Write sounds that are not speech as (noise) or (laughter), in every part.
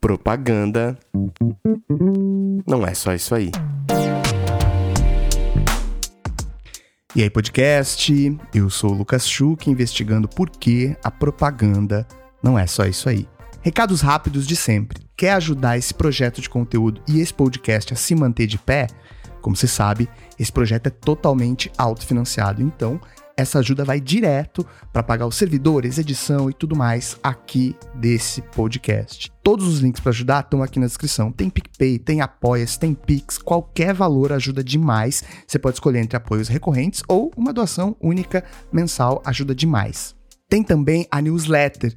Propaganda não é só isso aí. E aí, podcast? Eu sou o Lucas Schuch, investigando por que a propaganda não é só isso aí. Recados rápidos de sempre. Quer ajudar esse projeto de conteúdo e esse podcast a se manter de pé? Como você sabe, esse projeto é totalmente autofinanciado, então essa ajuda vai direto para pagar os servidores, edição e tudo mais aqui desse podcast. Todos os links para ajudar estão aqui na descrição. Tem PicPay, tem Apoias, tem Pix, qualquer valor ajuda demais. Você pode escolher entre apoios recorrentes ou uma doação única mensal ajuda demais. Tem também a newsletter.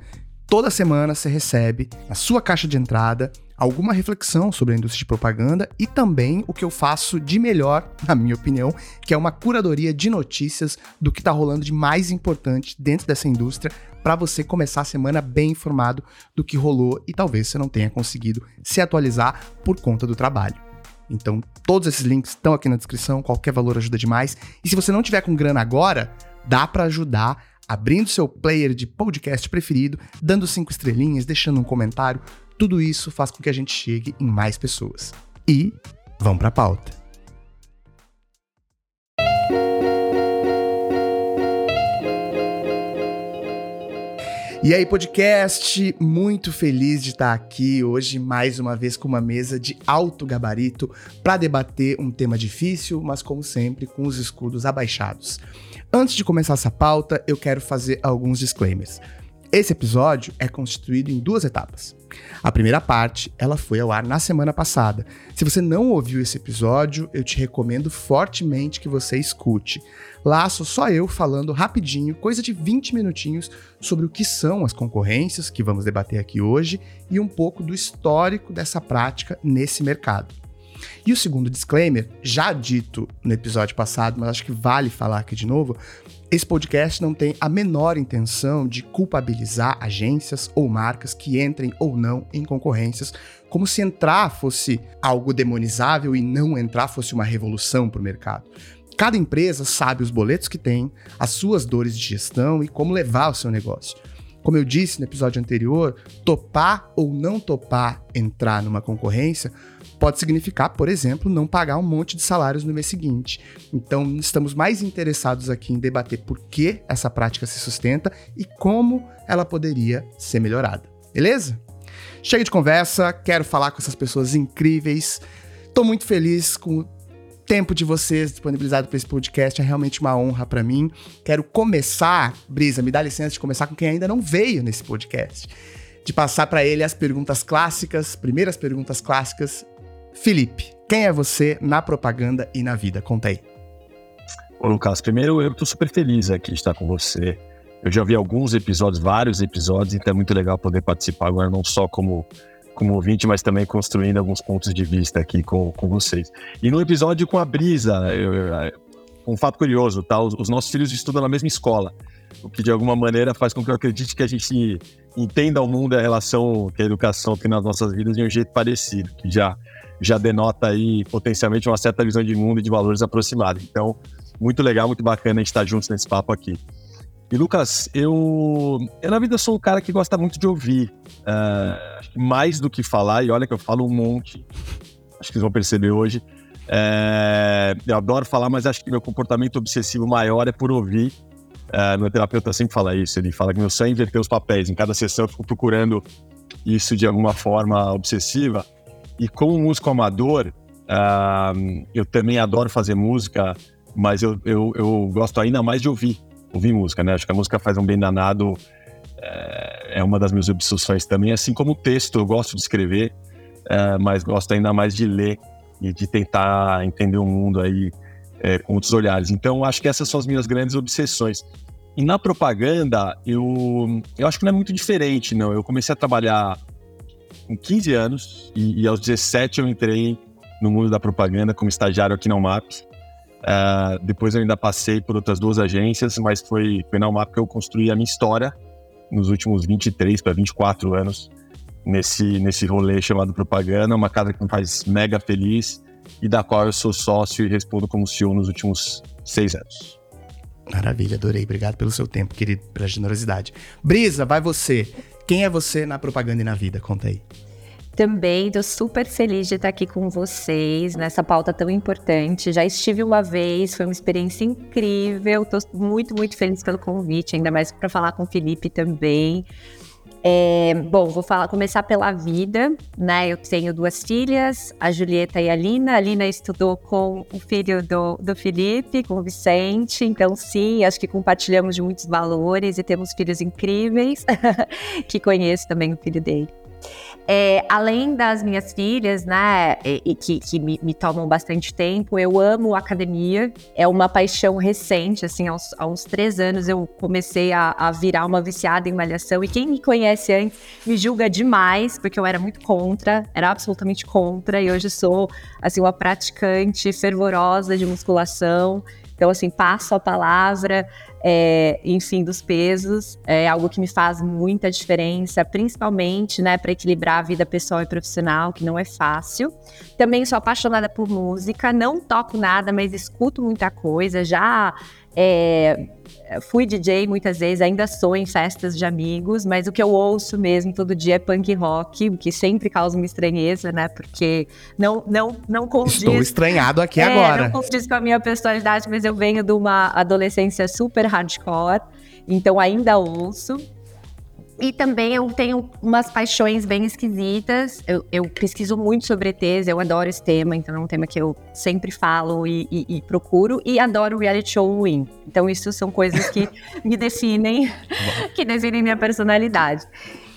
Toda semana você recebe na sua caixa de entrada alguma reflexão sobre a indústria de propaganda e também o que eu faço de melhor, na minha opinião, que é uma curadoria de notícias do que está rolando de mais importante dentro dessa indústria para você começar a semana bem informado do que rolou e talvez você não tenha conseguido se atualizar por conta do trabalho. Então, todos esses links estão aqui na descrição, qualquer valor ajuda demais. E se você não tiver com grana agora, dá para ajudar abrindo seu player de podcast preferido, dando cinco estrelinhas, deixando um comentário, tudo isso faz com que a gente chegue em mais pessoas. E vamos para a pauta. E aí, podcast, muito feliz de estar aqui hoje mais uma vez com uma mesa de alto gabarito para debater um tema difícil, mas como sempre, com os escudos abaixados. Antes de começar essa pauta, eu quero fazer alguns disclaimers. Esse episódio é constituído em duas etapas. A primeira parte, ela foi ao ar na semana passada. Se você não ouviu esse episódio, eu te recomendo fortemente que você escute. Lá sou só eu falando rapidinho, coisa de 20 minutinhos, sobre o que são as concorrências, que vamos debater aqui hoje, e um pouco do histórico dessa prática nesse mercado. E o segundo disclaimer, já dito no episódio passado, mas acho que vale falar aqui de novo, esse podcast não tem a menor intenção de culpabilizar agências ou marcas que entrem ou não em concorrências, como se entrar fosse algo demonizável e não entrar fosse uma revolução para o mercado. Cada empresa sabe os boletos que tem, as suas dores de gestão e como levar o seu negócio. Como eu disse no episódio anterior, topar ou não topar entrar numa concorrência pode significar, por exemplo, não pagar um monte de salários no mês seguinte. Então, estamos mais interessados aqui em debater por que essa prática se sustenta e como ela poderia ser melhorada. Beleza? Chega de conversa, quero falar com essas pessoas incríveis. Estou muito feliz com o tempo de vocês disponibilizado para esse podcast, é realmente uma honra para mim. Quero começar, Brisa, me dá licença de começar com quem ainda não veio nesse podcast de passar para ele as perguntas clássicas, primeiras perguntas clássicas Felipe, quem é você na propaganda e na vida? Conta aí. Ô, Lucas, primeiro eu tô super feliz aqui de estar com você. Eu já vi alguns episódios, vários episódios, então é muito legal poder participar agora, não só como, como ouvinte, mas também construindo alguns pontos de vista aqui com, com vocês. E no episódio com a Brisa, eu, eu, um fato curioso, tá? Os, os, nossos filhos estudam na mesma escola, o que de alguma maneira faz com que eu acredite que a gente entenda o mundo e a relação que a educação tem nas nossas vidas de um jeito parecido, que já já denota aí potencialmente uma certa visão de mundo e de valores aproximados. Então, muito legal, muito bacana a gente estar juntos nesse papo aqui. E Lucas, eu, eu na vida sou um cara que gosta muito de ouvir, uh, mais do que falar, e olha que eu falo um monte, acho que vocês vão perceber hoje. É, eu adoro falar, mas acho que meu comportamento obsessivo maior é por ouvir. Uh, meu terapeuta sempre fala isso, ele fala que meu sonho é inverter os papéis. Em cada sessão eu fico procurando isso de alguma forma obsessiva. E como músico amador, uh, eu também adoro fazer música, mas eu, eu, eu, gosto ainda mais de ouvir, ouvir música, né? Acho que a música faz um bem danado, é, é uma das minhas obsessões também, assim como o texto, eu gosto de escrever, é, mas gosto ainda mais de ler e de tentar entender o mundo aí é, com outros olhares. Então, acho que essas são as minhas grandes obsessões. E na propaganda, eu, eu acho que não é muito diferente, não. Eu comecei a trabalhar com 15 anos e, e, aos 17 eu entrei no mundo da propaganda como estagiário aqui na UMAP. Uh, depois eu ainda passei por outras duas agências, mas foi, foi na UMAP que eu construí a minha história nos últimos 23 para 24 anos nesse, nesse rolê chamado propaganda, uma casa que me faz mega feliz e da qual eu sou sócio e respondo como CEO nos últimos seis anos. Maravilha, adorei. Obrigado pelo seu tempo, querido, pela generosidade. Brisa, vai você. Quem é você na propaganda e na vida? Conta aí. Também estou super feliz de estar aqui com vocês nessa pauta tão importante. Já estive uma vez, foi uma experiência incrível. Estou muito, muito feliz pelo convite, ainda mais para falar com o Felipe também. É, bom, vou falar, começar pela vida, né? Eu tenho duas filhas, a Julieta e a Lina. A Lina estudou com o filho do, do Felipe, com o Vicente. Então, sim, acho que compartilhamos de muitos valores e temos filhos incríveis, (laughs) que conheço também o filho dele. É, além das minhas filhas, né, e, que, que me, me, tomam bastante tempo, eu amo academia. É uma paixão recente, assim, aos, há uns três anos eu comecei a, a, virar uma viciada em malhação. E quem me conhece antes me julga demais, porque eu era muito contra, era absolutamente contra. E hoje sou, assim, uma praticante fervorosa de musculação. Então, assim, passo a palavra, é, enfim, dos pesos, é algo que me faz muita diferença, principalmente, né, para equilibrar a vida pessoal e profissional, que não é fácil. Também sou apaixonada por música, não toco nada, mas escuto muita coisa, já é, fui DJ muitas vezes, ainda sou em festas de amigos, mas o que eu ouço mesmo todo dia é punk rock, o que sempre causa uma estranheza, né? Porque não não não condiz. Estou estranhado aqui é, agora. Não condiz com a minha personalidade, mas eu venho de uma adolescência super hardcore, então ainda ouço. E também eu tenho umas paixões bem esquisitas. Eu, eu, pesquiso muito sobre ETs, eu adoro esse tema, então é um tema que eu sempre falo e, e, e procuro. E adoro reality show win. Então, isso são coisas que me (laughs) definem, que definem minha personalidade.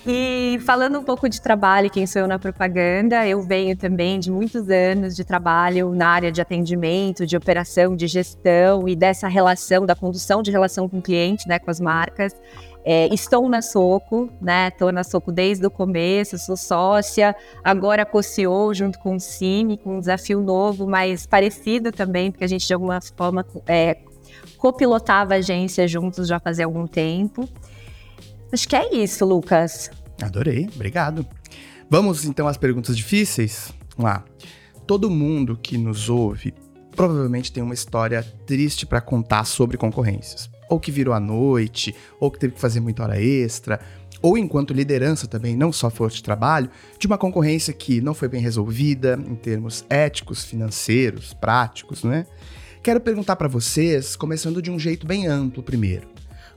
E falando um pouco de trabalho, quem sou eu na propaganda, eu venho também de muitos anos de trabalho na área de atendimento, de operação, de gestão e dessa relação, da condução de relação com o cliente, né, com as marcas. É, estou na Soco, né? Estou na Soco desde o começo, sou sócia, agora co-CEO junto com o Cine, com um desafio novo, mas parecido também, porque a gente de alguma forma é, copilotava a agência juntos já fazia algum tempo. Acho que é isso, Lucas. Adorei, obrigado. Vamos então às perguntas difíceis? Vamos lá. Todo mundo que nos ouve provavelmente tem uma história triste para contar sobre concorrências ou que virou à noite, ou que teve que fazer muita hora extra, ou enquanto liderança também, não só força de trabalho, de uma concorrência que não foi bem resolvida em termos éticos, financeiros, práticos, né? Quero perguntar para vocês, começando de um jeito bem amplo primeiro.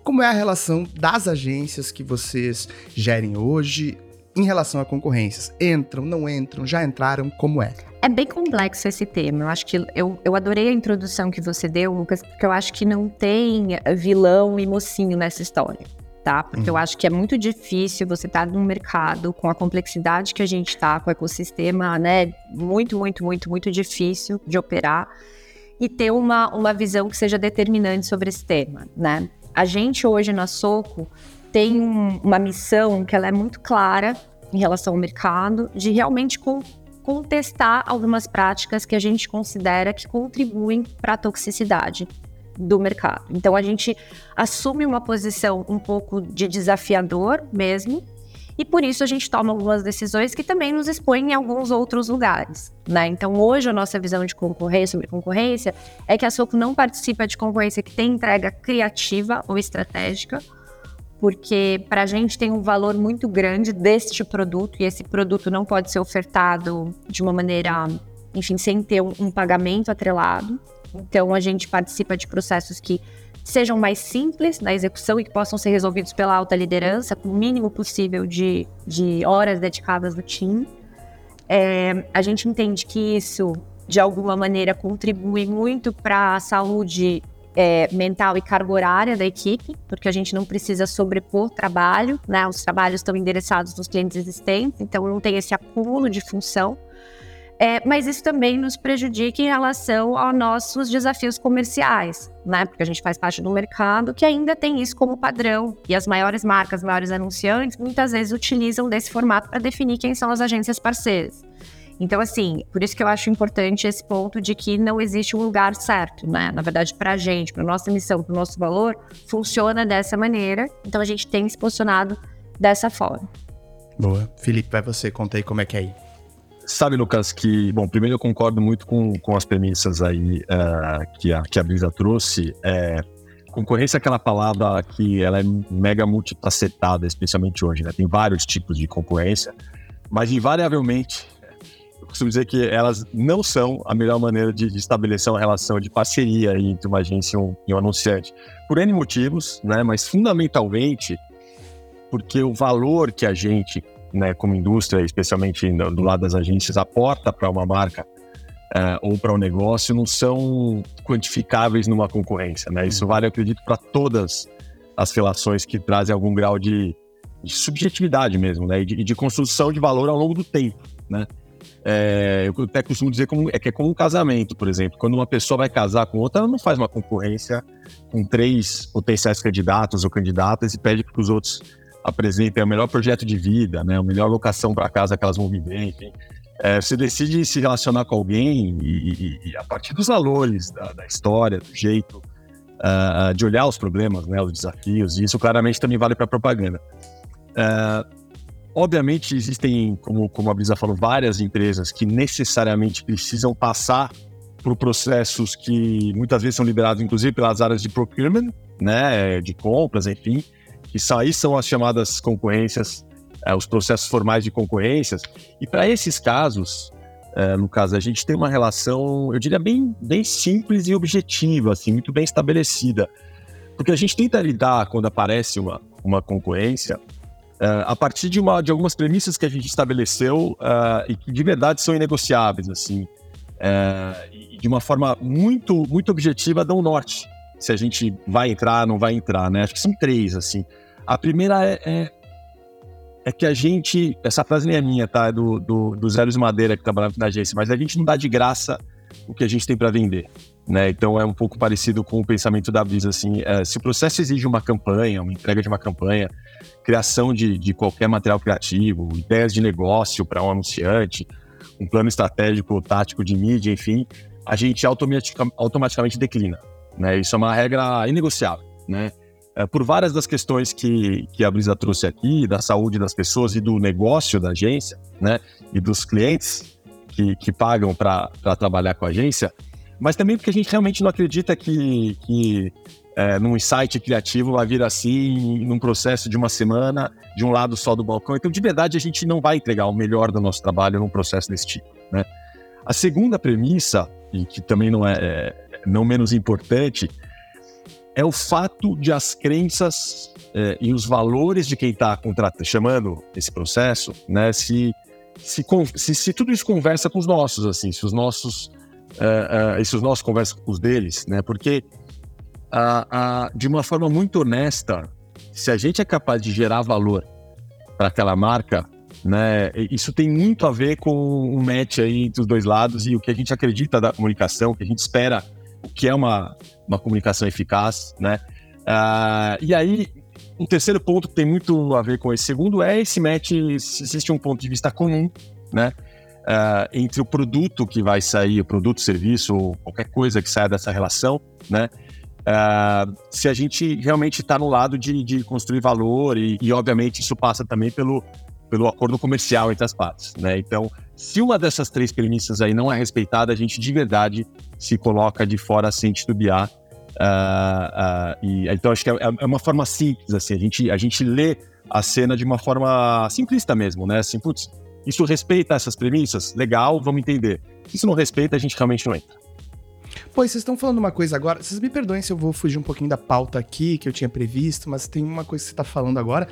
Como é a relação das agências que vocês gerem hoje em relação a concorrências? Entram, não entram, já entraram, como é? É bem complexo esse tema. Eu acho que eu, eu adorei a introdução que você deu, Lucas, porque eu acho que não tem vilão e mocinho nessa história. Tá? Porque uhum. eu acho que é muito difícil você estar tá num mercado com a complexidade que a gente está, com o ecossistema, né? Muito, muito, muito, muito difícil de operar e ter uma, uma visão que seja determinante sobre esse tema, né? A gente hoje na Soco tem um, uma missão que ela é muito clara em relação ao mercado, de realmente contestar algumas práticas que a gente considera que contribuem para a toxicidade do mercado. Então a gente assume uma posição um pouco de desafiador mesmo, e por isso a gente toma algumas decisões que também nos expõem em alguns outros lugares. Né? Então, hoje, a nossa visão de concorrência sobre concorrência é que a Soco não participa de concorrência que tem entrega criativa ou estratégica, porque para a gente tem um valor muito grande deste produto e esse produto não pode ser ofertado de uma maneira, enfim, sem ter um, pagamento atrelado. Então a gente participa de processos que sejam mais simples na execução e que possam ser resolvidos pela alta liderança, com o mínimo possível de, de horas dedicadas no time. É, a gente entende que isso, de alguma maneira, contribui muito para a saúde é, mental e carga horária da equipe, porque a gente não precisa sobrepor trabalho, né? Os trabalhos estão endereçados nos clientes existentes, então não tem esse acúmulo de função. É, mas isso também nos prejudica em relação aos nossos desafios comerciais, né? Porque a gente faz parte do mercado que ainda tem isso como padrão. E as maiores marcas, maiores anunciantes, muitas vezes utilizam desse formato para definir quem são as agências parceiras. Então, assim, por isso que eu acho importante esse ponto de que não existe um lugar certo, né? Na verdade, para a gente, para nossa missão, para o nosso valor, funciona dessa maneira. Então, a gente tem se posicionado dessa forma. Boa. Felipe, vai você, conta aí como é que é aí. Sabe, Lucas, que, bom, primeiro eu concordo muito com, com as premissas aí uh, que, a, que a Brisa trouxe. É, concorrência é aquela palavra que ela é mega multifacetada, especialmente hoje, né? Tem vários tipos de concorrência, mas invariavelmente costumo dizer que elas não são a melhor maneira de, de estabelecer uma relação de parceria entre uma agência e um, e um anunciante. Por N motivos, né? Mas fundamentalmente porque o valor que a gente, né, como indústria, especialmente do lado das agências, aporta para uma marca uh, ou para um negócio não são quantificáveis numa concorrência. Né? Isso vale, acredito, para todas as relações que trazem algum grau de, de subjetividade mesmo, né? E de, de, construção de valor ao longo do tempo, né? É, eu até costumo dizer como, é que é como um casamento, por exemplo. Quando uma pessoa vai casar com outra, ela não faz uma concorrência com três potenciais candidatos ou candidatas e pede para que os outros apresentem o melhor projeto de vida, né? A melhor locação para casa que elas vão viver, enfim. É, você decide se relacionar com alguém e, e, e a partir dos valores da, da história, do jeito uh, de olhar os problemas, né, os desafios, e isso claramente também vale para propaganda. Uh, obviamente existem, como, como a Brisa falou, várias empresas que necessariamente precisam passar por processos que muitas vezes são liderados, inclusive, pelas áreas de procurement, né, de compras, enfim, que aí são as chamadas concorrências é, os processos formais de concorrências. E para esses casos, é, no caso, a gente tem uma relação, eu diria, bem, bem simples e objetiva, assim, muito bem estabelecida. Porque a gente tenta lidar, quando aparece uma, uma concorrência, é, a partir de, uma, de algumas premissas que a gente estabeleceu é, e que de verdade são inegociáveis, assim, é, e de uma forma muito, muito objetiva dão norte. Se a gente vai entrar, não vai entrar, né? Acho que são três, assim. A primeira é, é é que a gente, essa frase nem é minha, tá? É do, do, do Zé Luiz Madeira, que trabalha na agência, mas a gente não dá de graça o que a gente tem para vender. Né? Então é um pouco parecido com o pensamento da Brisa, assim, é, se o processo exige uma campanha, uma entrega de uma campanha, criação de, de qualquer material criativo, ideias de negócio para um anunciante, um plano estratégico, tático de mídia, enfim, a gente automaticamente declina, né? Isso é uma regra inegociável, né? é, por várias das questões que, que a Brisa trouxe aqui, da saúde das pessoas e do negócio da agência, né, e dos clientes que, que pagam para trabalhar com a agência, mas também porque a gente realmente não acredita que, que é, num insight criativo vai vir assim, num processo de uma semana, de um lado só do balcão. Então, de verdade, a gente não vai entregar o melhor do nosso trabalho num processo desse tipo. Né? A segunda premissa, e que também não é, é não menos importante, é o fato de as crenças é, e os valores de quem está chamando esse processo, né, se, se, se, se, tudo isso conversa com os nossos, assim, se os nossos, uh, uh, se os nossos conversam com os deles, né, porque uh, de uma forma muito honesta, se a gente é capaz de gerar valor para aquela marca, né, isso tem muito a ver com um match aí entre os dois lados e o que a gente acredita da comunicação, o que a gente espera o que é uma, uma comunicação eficaz, né? Uh, e aí, um terceiro ponto que tem muito a ver com esse segundo é esse match, existe um ponto de vista comum, né? Uh, entre o produto que vai sair, o produto, serviço, ou qualquer coisa que saia dessa relação, né? Uh, se a gente realmente está no lado de, de construir valor e, e, obviamente, isso passa também pelo, pelo acordo comercial entre as partes, né? Então, se uma dessas três premissas aí não é respeitada, a gente de verdade se coloca de fora sem titubear. Uh, uh, e, então, acho que é, é, uma forma simples, assim, a gente, a gente lê a cena de uma forma simplista mesmo, né? Assim, putz, isso respeita essas premissas? Legal, vamos entender. Se isso não respeita, a gente realmente não entra. Pois, vocês estão falando uma coisa agora. Vocês me perdoem se eu vou fugir um pouquinho da pauta aqui que eu tinha previsto, mas tem uma coisa que você está falando agora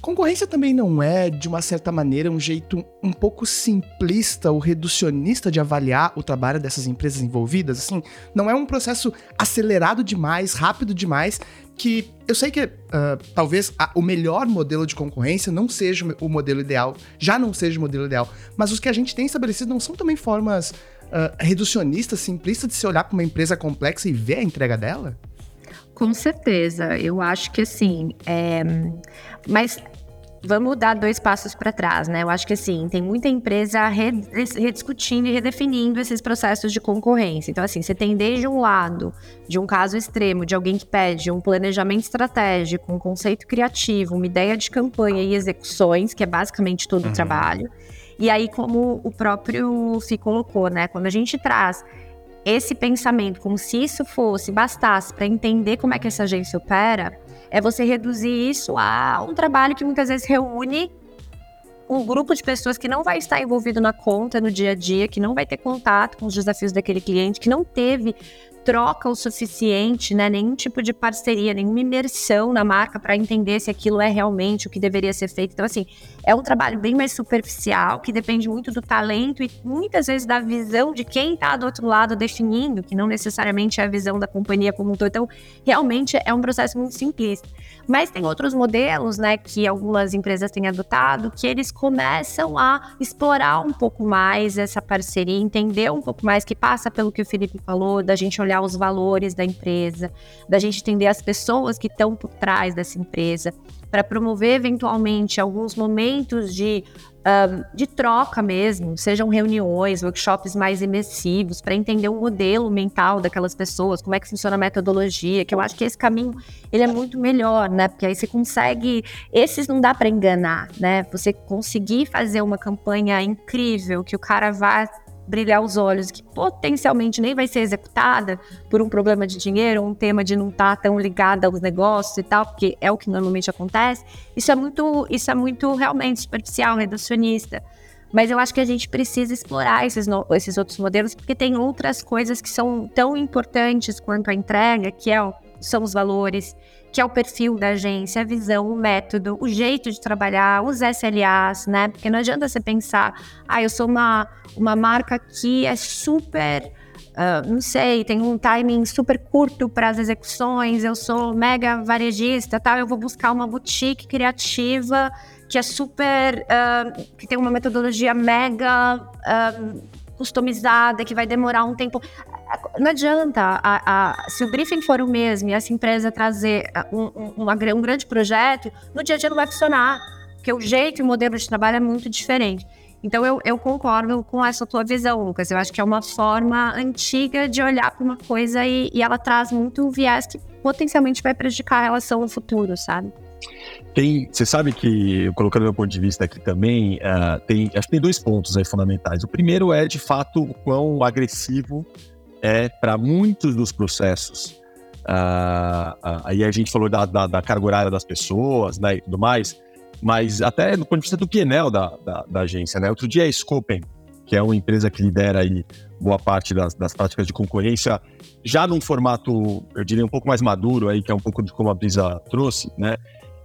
Concorrência também não é, de uma certa maneira, um jeito um pouco simplista ou reducionista de avaliar o trabalho dessas empresas envolvidas? Assim, não é um processo acelerado demais, rápido demais, que eu sei que uh, talvez a, o melhor modelo de concorrência não seja o modelo ideal, já não seja o modelo ideal, mas os que a gente tem estabelecido não são também formas uh, reducionistas, simplistas de se olhar para uma empresa complexa e ver a entrega dela? Com certeza, eu acho que assim, é... mas vamos dar dois passos para trás, né? Eu acho que assim, tem muita empresa rediscutindo e redefinindo esses processos de concorrência. Então, assim, você tem desde um lado, de um caso extremo, de alguém que pede um planejamento estratégico, um conceito criativo, uma ideia de campanha e execuções, que é basicamente todo uhum. o trabalho. E aí, como o próprio Fi colocou, né? Quando a gente traz esse pensamento, como se isso fosse, bastasse para entender como é que essa agência opera, é você reduzir isso a um trabalho que muitas vezes reúne um grupo de pessoas que não vai estar envolvido na conta no dia a dia, que não vai ter contato com os desafios daquele cliente, que não teve troca o suficiente, né? Nenhum tipo de parceria, nenhuma imersão na marca para entender se aquilo é realmente o que deveria ser feito. Então, assim, é um trabalho bem mais superficial, que depende muito do talento e muitas vezes da visão de quem está do outro lado definindo, que não necessariamente é a visão da companhia como um todo. Então, realmente é um processo muito simplista. Mas tem outros modelos, né, que algumas empresas têm adotado, que eles começam a explorar um pouco mais essa parceria, entender um pouco mais, que passa pelo que o Felipe falou, da gente olhar os valores da empresa, da gente entender as pessoas que estão por trás dessa empresa, para promover eventualmente alguns momentos de, uh, de troca mesmo, sejam reuniões, workshops mais imersivos, para entender o modelo mental daquelas pessoas, como é que funciona a metodologia, que eu acho que esse caminho ele é muito melhor, né? Porque aí você consegue, esses não dá para enganar, né? Você conseguir fazer uma campanha incrível que o cara vá brilhar os olhos, que potencialmente nem vai ser executada por um problema de dinheiro, um tema de não estar tá tão ligada aos negócios e tal, porque é o que normalmente acontece. Isso é muito, isso é muito realmente superficial, reducionista. Mas eu acho que a gente precisa explorar esses, esses outros modelos, porque tem outras coisas que são tão importantes quanto a entrega, que é, são os valores, que é o perfil da agência, a visão, o método, o jeito de trabalhar, os SLAs, né? Porque não adianta você pensar, ah, eu sou uma, uma marca que é super. Uh, não sei, tem um timing super curto para as execuções, eu sou mega varejista, tal, eu vou buscar uma boutique criativa que é super. Uh, que tem uma metodologia mega. Uh, customizada, que vai demorar um tempo. Não adianta, a, a, se o briefing for o mesmo e essa empresa trazer um, um, uma, um grande projeto, no dia a dia não vai funcionar, porque o jeito e o modelo de trabalho é muito diferente. Então eu, eu, concordo com essa tua visão, Lucas. Eu acho que é uma forma antiga de olhar para uma coisa e, e, ela traz muito um viés que potencialmente vai prejudicar a relação no futuro, sabe? Tem, você sabe que, colocando meu ponto de vista aqui também, uh, tem, acho que tem dois pontos aí fundamentais. O primeiro é, de fato, o quão agressivo é para muitos dos processos. Uh, aí a gente falou da, da, da, carga horária das pessoas né, e tudo mais, mas até do ponto de vista do PNL da, da, da, agência. Né? Outro dia a Scopen, que é uma empresa que lidera aí boa parte das, das práticas de concorrência, já num formato, eu diria, um pouco mais maduro, aí, que é um pouco de como a Brisa trouxe, né?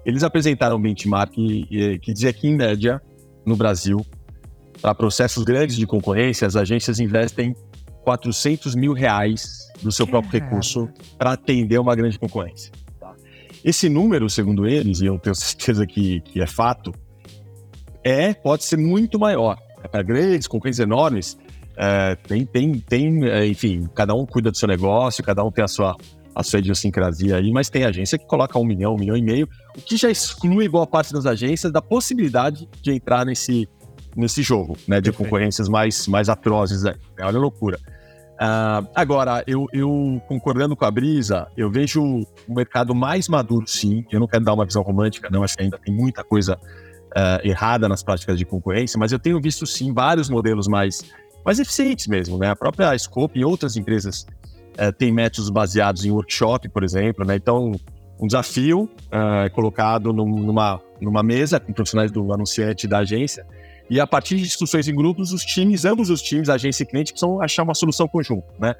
eles apresentaram um benchmark que, que dizia que, em média, no Brasil, para processos grandes de concorrência, as agências investem 400 mil reais do seu próprio recurso para atender uma grande concorrência. Tá? Esse número, segundo eles, e eu tenho (laughs) certeza que, que é fato, é pode ser muito maior. É para grandes concorrentes enormes, é, tem, tem, tem, é, enfim, cada um cuida do seu negócio, cada um tem a sua, a sua idiosincrasia aí, mas tem agência que coloca um milhão, um milhão e meio, o que já exclui boa parte das agências da possibilidade de entrar nesse, nesse jogo, né, de Perfeito. concorrências mais, mais atrozes. É, olha a loucura. Uh, agora, eu, eu, concordando com a Brisa, eu vejo o mercado mais maduro, sim. Eu não quero dar uma visão romântica, não, acho que ainda tem muita coisa uh, errada nas práticas de concorrência, mas eu tenho visto, sim, vários modelos mais, mais eficientes mesmo. Né? A própria Scope e outras empresas uh, têm métodos baseados em workshop, por exemplo. Né? Então, um desafio é colocado num, numa, numa mesa com profissionais do anunciante da agência e a partir de discussões em grupos, os times, ambos os times, agência e cliente, precisam achar uma solução conjunta, né?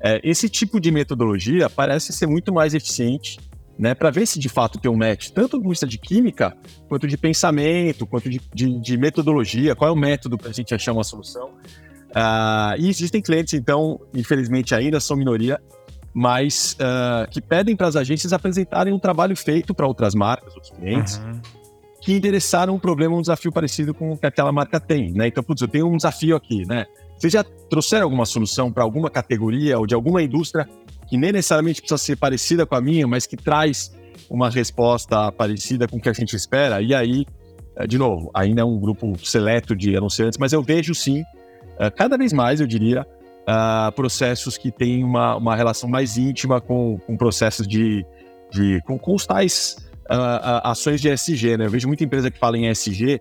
É, esse tipo de metodologia parece ser muito mais eficiente, né? Para ver se de fato tem um match, tanto do ponto de vista de química, quanto de pensamento, quanto de, de, de metodologia, qual é o método para a gente achar uma solução. Uh, e existem clientes, então, infelizmente ainda são minoria, mas uh, que pedem para as agências apresentarem um trabalho feito para outras marcas, outros clientes, uhum que endereçaram um problema, um desafio parecido com o que aquela marca tem, né? Então, putz, eu tenho um desafio aqui, né? Vocês já trouxeram alguma solução para alguma categoria ou de alguma indústria que nem necessariamente precisa ser parecida com a minha, mas que traz uma resposta parecida com o que a gente espera? E aí, eh, de novo, ainda é um grupo seleto de anunciantes, mas eu vejo sim, eh, cada vez mais, eu diria, ah, processos que têm uma, uma relação mais íntima com, com processos de, de com, com os tais uh, ações de ESG, né? Eu vejo muita empresa que fala em ESG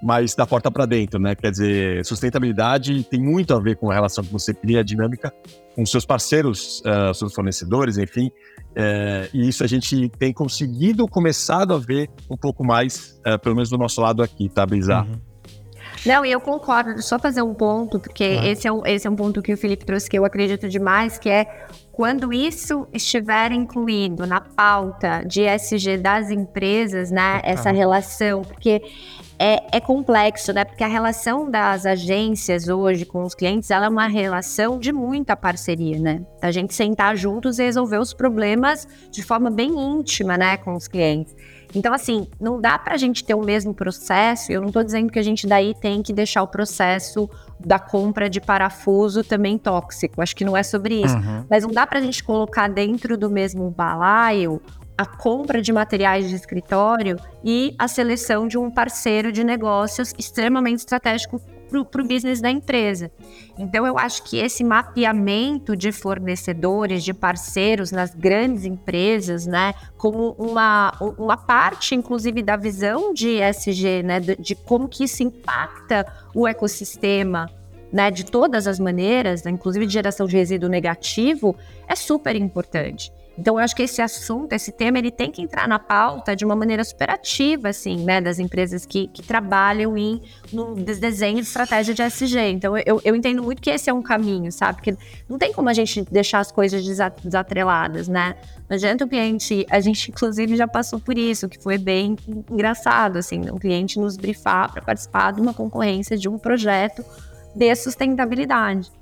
mas da porta para dentro, né? Quer dizer, sustentabilidade tem muito a ver com a relação que você cria, a dinâmica com seus parceiros, uh, seus fornecedores, enfim. Uh, e isso a gente tem conseguido, começado a ver um pouco mais, uh, pelo menos do nosso lado aqui, tá, Bizarro? Uhum. Não, e eu concordo, só fazer um ponto, porque esse, é um, esse é um ponto que o Felipe trouxe que eu acredito demais, que é quando isso estiver incluído na pauta de SG das empresas, né, essa relação, porque é, é, complexo, né? Porque a relação das agências hoje com os clientes, ela é uma relação de muita parceria, né? Da gente sentar juntos e resolver os problemas de forma bem íntima, né, com os clientes. Então, assim, não dá para a gente ter o mesmo processo. Eu não estou dizendo que a gente daí tem que deixar o processo da compra de parafuso também tóxico. Acho que não é sobre isso. Uhum. Mas não dá para a gente colocar dentro do mesmo balaio a compra de materiais de escritório e a seleção de um parceiro de negócios extremamente estratégico para o business da empresa. Então, eu acho que esse mapeamento de fornecedores, de parceiros nas grandes empresas, né, como uma, uma parte, inclusive, da visão de ESG, né, de, de como que isso impacta o ecossistema, né, de todas as maneiras, né, inclusive de geração de resíduo negativo, é super importante. Então, eu acho que esse assunto, esse tema, ele tem que entrar na pauta de uma maneira superativa, assim, né, das empresas que, que trabalham em no desenho de estratégia de SG. Então, eu, eu entendo muito que esse é um caminho, sabe? Porque não tem como a gente deixar as coisas desatreladas, né? Não adianta o cliente, a gente inclusive já passou por isso, que foi bem engraçado, assim, o cliente nos brifar para participar de uma concorrência de um projeto de sustentabilidade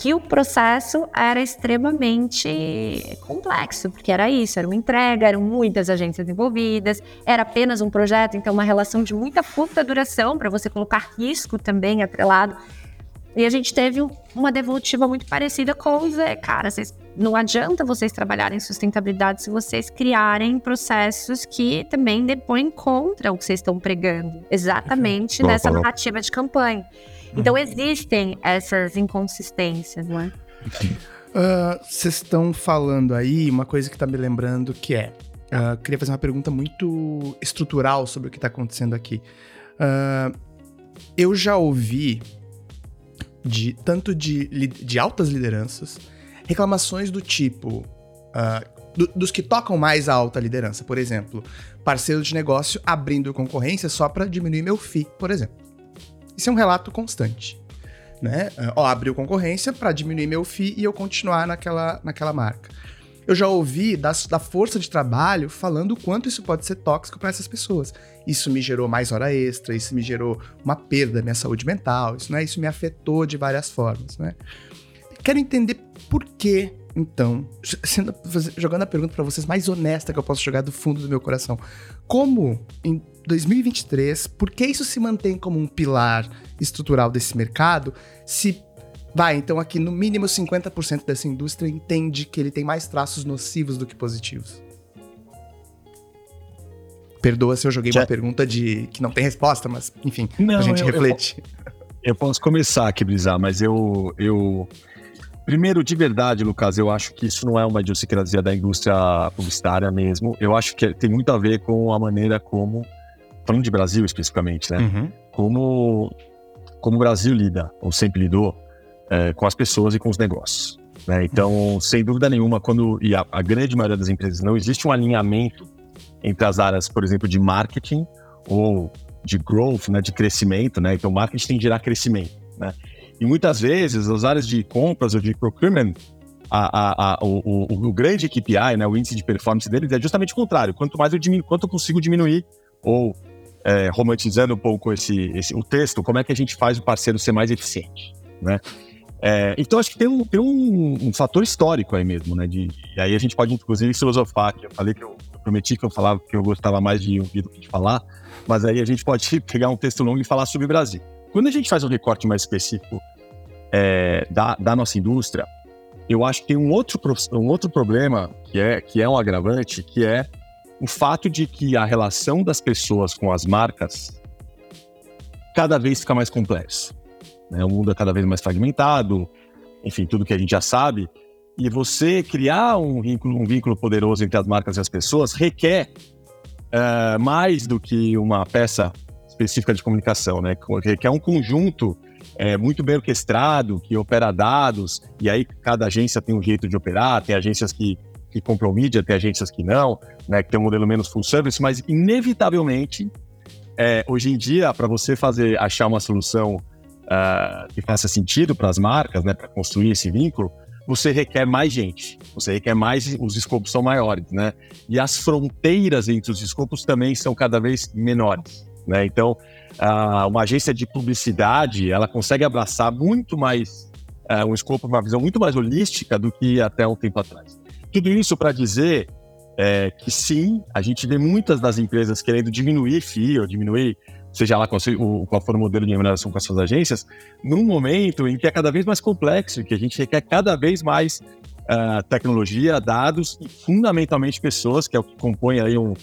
que o processo era extremamente complexo, porque era isso, era uma entrega, eram muitas agências envolvidas, era apenas um projeto, então uma relação de muita curta duração para você colocar risco também atrelado. E a gente teve uma devolutiva muito parecida com dizer, cara, vocês, não adianta vocês trabalharem em sustentabilidade se vocês criarem processos que também depõem contra o que vocês estão pregando, exatamente nessa narrativa de campanha. Então existem essas inconsistências, não é? Vocês uh, estão falando aí uma coisa que está me lembrando que é. Uh, queria fazer uma pergunta muito estrutural sobre o que está acontecendo aqui. Uh, eu já ouvi de tanto de, de altas lideranças reclamações do tipo do, dos que tocam mais a alta liderança, por exemplo, parceiro de negócio abrindo concorrência só para diminuir meu FII, por exemplo. Isso é um relato constante. Né? Ó, abriu concorrência para diminuir meu FII e eu continuar naquela, naquela marca. Eu já ouvi da, da força de trabalho falando o quanto isso pode ser tóxico para essas pessoas. Isso me gerou mais hora extra, isso me gerou uma perda da minha saúde mental, isso, né? isso me afetou de várias formas. Né? Quero entender por que, então, sendo, jogando a pergunta para vocês mais honesta que eu posso jogar do fundo do meu coração. Como em 2023, por que isso se mantém como um pilar estrutural desse mercado? Se vai, então aqui no mínimo 50% dessa indústria entende que ele tem mais traços nocivos do que positivos. Perdoa se eu joguei Já... uma pergunta de que não tem resposta, mas enfim, não, a gente eu, reflete. Eu, eu, posso começar aqui, Brisar, mas eu, eu Primeiro, de verdade, Lucas, eu acho que isso não é uma idiosincrasia da indústria publicitária mesmo. Eu acho que tem muito a ver com a maneira como falando de Brasil especificamente, né? Uhum. Como, como o Brasil lida, ou sempre lidou, é, com as pessoas e com os negócios. Né? Então, sem dúvida nenhuma, quando e a, a, grande maioria das empresas não existe um alinhamento entre as áreas, por exemplo, de marketing ou de growth, né, de crescimento, né? Então, marketing tem que gerar crescimento, né? E muitas vezes as áreas de compras ou de procurement, a, a, a, o, o, o, grande KPI, né, o índice de performance deles é justamente o contrário. Quanto mais eu diminuo, quanto eu consigo diminuir ou é, romantizando um pouco esse, esse, o texto, como é que a gente faz o parceiro ser mais eficiente, né? É, então acho que tem, um, tem um, um, fator histórico aí mesmo, né? De, e aí a gente pode inclusive filosofar, que eu falei que eu, eu, prometi que eu falava que eu gostava mais de ouvir do que de falar, mas aí a gente pode (laughs) pegar um texto longo e falar sobre o Brasil. Quando a gente faz um recorte mais específico é, da, da nossa indústria, eu acho que tem um outro, um outro problema que é, que é um agravante, que é o fato de que a relação das pessoas com as marcas cada vez fica mais complexo. Né? O mundo é cada vez mais fragmentado, enfim, tudo que a gente já sabe. E você criar um vínculo, um vínculo poderoso entre as marcas e as pessoas requer uh, mais do que uma peça específica de comunicação, né? Que é um conjunto é, muito bem orquestrado, que opera dados, e aí cada agência tem um jeito de operar, tem agências que, que compram mídia, tem agências que não, né? Que tem um modelo menos full service, mas inevitavelmente, é, hoje em dia, para você fazer, achar uma solução uh, que faça sentido para as marcas, né? Para construir esse vínculo, você requer mais gente, você requer mais, os escopos são maiores, né? E as fronteiras entre os escopos também são cada vez menores, né? Então, uh, uma agência de publicidade, ela consegue abraçar muito mais, uh, um escopo, uma visão muito mais holística do que até um tempo atrás. Tudo isso para dizer é, que sim, a gente vê muitas das empresas querendo diminuir FII ou diminuir seja lá qual, qual for o modelo de remuneração com as suas agências, num momento em que é cada vez mais complexo, que a gente requer cada vez mais uh, tecnologia, dados e fundamentalmente pessoas, que é o que compõe aí um,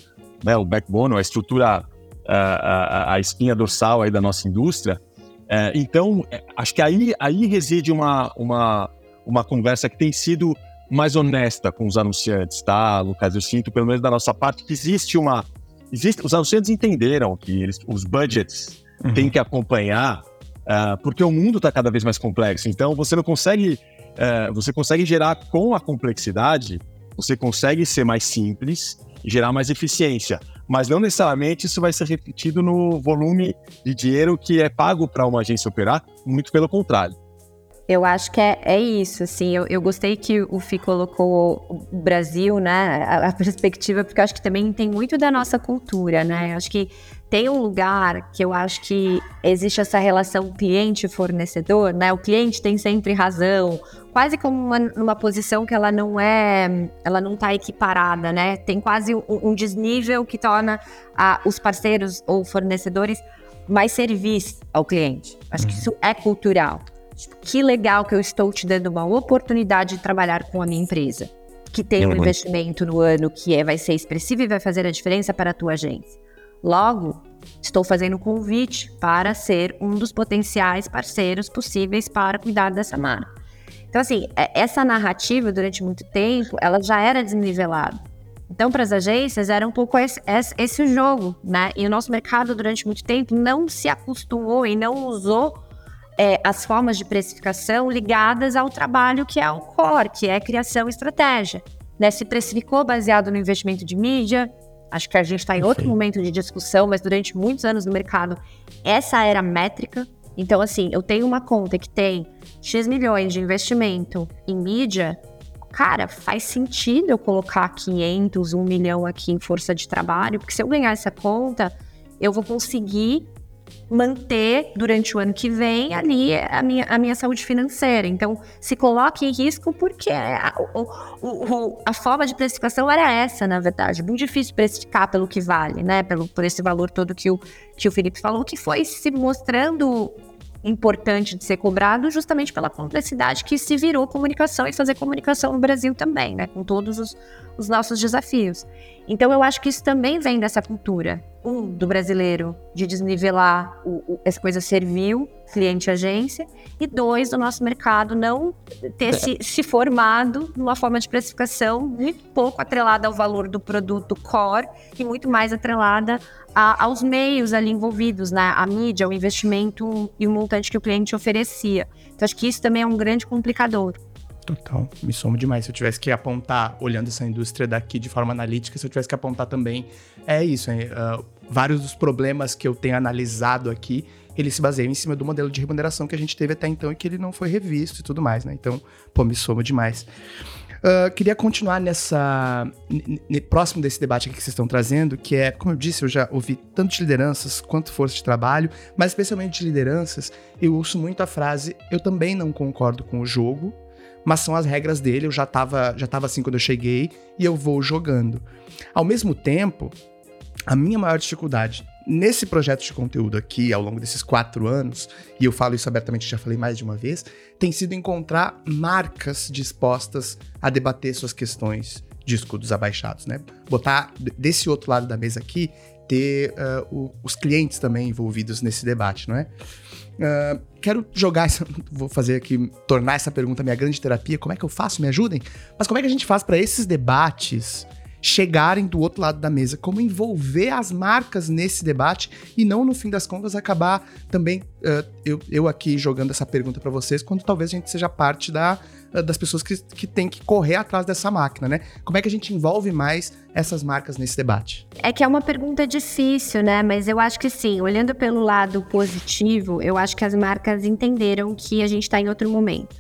né, o backbone, a estrutura, uh, a, a, espinha dorsal aí da nossa indústria. Uh, então, é, acho que aí, aí reside uma, uma, uma conversa que tem sido mais honesta com os anunciantes, tá, Lucas? Eu sinto, pelo menos da nossa parte, que existe uma Existe, os anunciantes entenderam que eles, os budgets uhum. têm que acompanhar, uh, porque o mundo está cada vez mais complexo. Então, você não consegue, uh, você consegue gerar com a complexidade, você consegue ser mais simples e gerar mais eficiência. Mas não necessariamente isso vai ser repetido no volume de dinheiro que é pago para uma agência operar, muito pelo contrário. Eu acho que é, é isso, assim, eu, eu gostei que o Fi colocou o Brasil, né, a, a, perspectiva, porque eu acho que também tem muito da nossa cultura, né, eu acho que tem um lugar que eu acho que existe essa relação cliente-fornecedor, né, o cliente tem sempre razão, quase como uma, numa posição que ela não é, ela não tá equiparada, né, tem quase um, um desnível que torna a, os parceiros ou fornecedores mais serviço ao cliente, acho que uhum. isso é cultural. Que legal que eu estou te dando uma oportunidade de trabalhar com a minha empresa, que tem um investimento no ano que é, vai ser expressivo e vai fazer a diferença para a tua agência. Logo, estou fazendo um convite para ser um dos potenciais parceiros possíveis para cuidar dessa marca. Então, assim, é, essa narrativa, durante muito tempo, ela já era desnivelada. Então, para as agências, era um pouco esse, esse, jogo, né? E o nosso mercado, durante muito tempo, não se acostumou e não usou é, as formas de precificação ligadas ao trabalho que é o core, que é criação e estratégia. Né? Se precificou baseado no investimento de mídia, acho que a gente está em outro momento de discussão, mas durante muitos anos no mercado, essa era a métrica. Então, assim, eu tenho uma conta que tem X milhões de investimento em mídia, cara, faz sentido eu colocar 500, 1 milhão aqui em força de trabalho, porque se eu ganhar essa conta, eu vou conseguir manter durante o ano que vem ali a minha, a minha saúde financeira. Então, se coloque em risco porque a, o, o, a forma de precificação era essa, na verdade. Muito difícil precificar pelo que vale, né? Pelo, por esse valor todo que o, que o Felipe falou, que foi se mostrando importante de ser cobrado justamente pela complexidade que se virou comunicação e fazer comunicação no Brasil também, né? Com todos os, os nossos desafios. Então eu acho que isso também vem dessa cultura, um, do brasileiro, de desnivelar o, o, essa coisa servil, cliente-agência, e dois, do nosso mercado não ter se, se formado numa forma de precificação muito pouco atrelada ao valor do produto core e muito mais atrelada a, aos meios ali envolvidos, né? a mídia, o investimento e o montante que o cliente oferecia. Então acho que isso também é um grande complicador. Total, me somo demais. Se eu tivesse que apontar, olhando essa indústria daqui de forma analítica, se eu tivesse que apontar também, é isso. É, uh, vários dos problemas que eu tenho analisado aqui, eles se baseiam em cima do modelo de remuneração que a gente teve até então e que ele não foi revisto e tudo mais, né? Então, pô, me somo demais. Uh, queria continuar nessa. próximo desse debate que vocês estão trazendo, que é, como eu disse, eu já ouvi tanto de lideranças quanto força de trabalho, mas especialmente de lideranças, eu ouço muito a frase: eu também não concordo com o jogo, mas são as regras dele, eu já tava, já tava assim quando eu cheguei e eu vou jogando. Ao mesmo tempo, a minha maior dificuldade nesse projeto de conteúdo aqui, ao longo desses quatro anos, e eu falo isso abertamente, já falei mais de uma vez, tem sido encontrar marcas dispostas a debater suas questões de escudos abaixados, né? Botar desse outro lado da mesa aqui, ter uh, o, os clientes também envolvidos nesse debate, não é? Uh, quero jogar essa, (laughs) vou fazer aqui, tornar essa pergunta minha grande terapia. Como é que eu faço? Me ajudem? Mas como é que a gente faz para esses debates chegarem do outro lado da mesa, como envolver as marcas nesse debate e não, no fim das contas, acabar também, uh, eu, eu aqui jogando essa pergunta para vocês, quando talvez a gente seja parte da, das pessoas que, que tem que correr atrás dessa máquina, né? Como é que a gente envolve mais essas marcas nesse debate? É que é uma pergunta difícil, né? Mas eu acho que sim, olhando pelo lado positivo, eu acho que as marcas entenderam que a gente está em outro momento.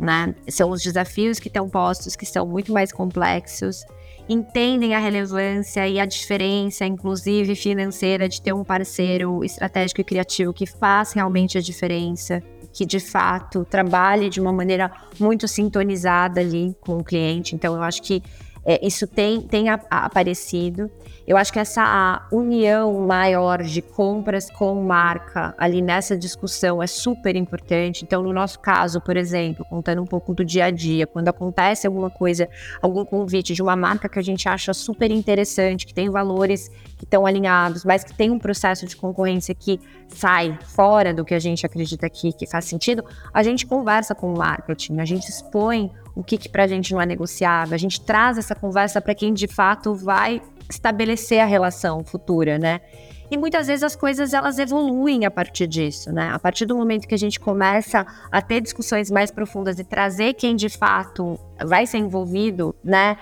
Né? São os desafios que estão postos, que são muito mais complexos entendem a relevância e a diferença, inclusive financeira, de ter um parceiro estratégico e criativo que faz realmente a diferença, que de fato trabalhe de uma maneira muito sintonizada ali com o cliente. Então, eu acho que é, isso tem, tem a, a aparecido. Eu acho que essa união maior de compras com marca ali nessa discussão é super importante. Então, no nosso caso, por exemplo, contando um pouco do dia a dia, quando acontece alguma coisa, algum convite de uma marca que a gente acha super interessante, que tem valores que estão alinhados, mas que tem um processo de concorrência que sai fora do que a gente acredita aqui que faz sentido, a gente conversa com o marketing, a gente expõe o que, que para a gente não é negociável, a gente traz essa conversa para quem de fato vai estabelecer a relação futura, né? E muitas vezes as coisas elas evoluem a partir disso, né? A partir do momento que a gente começa a ter discussões mais profundas e trazer quem de fato vai ser envolvido, né?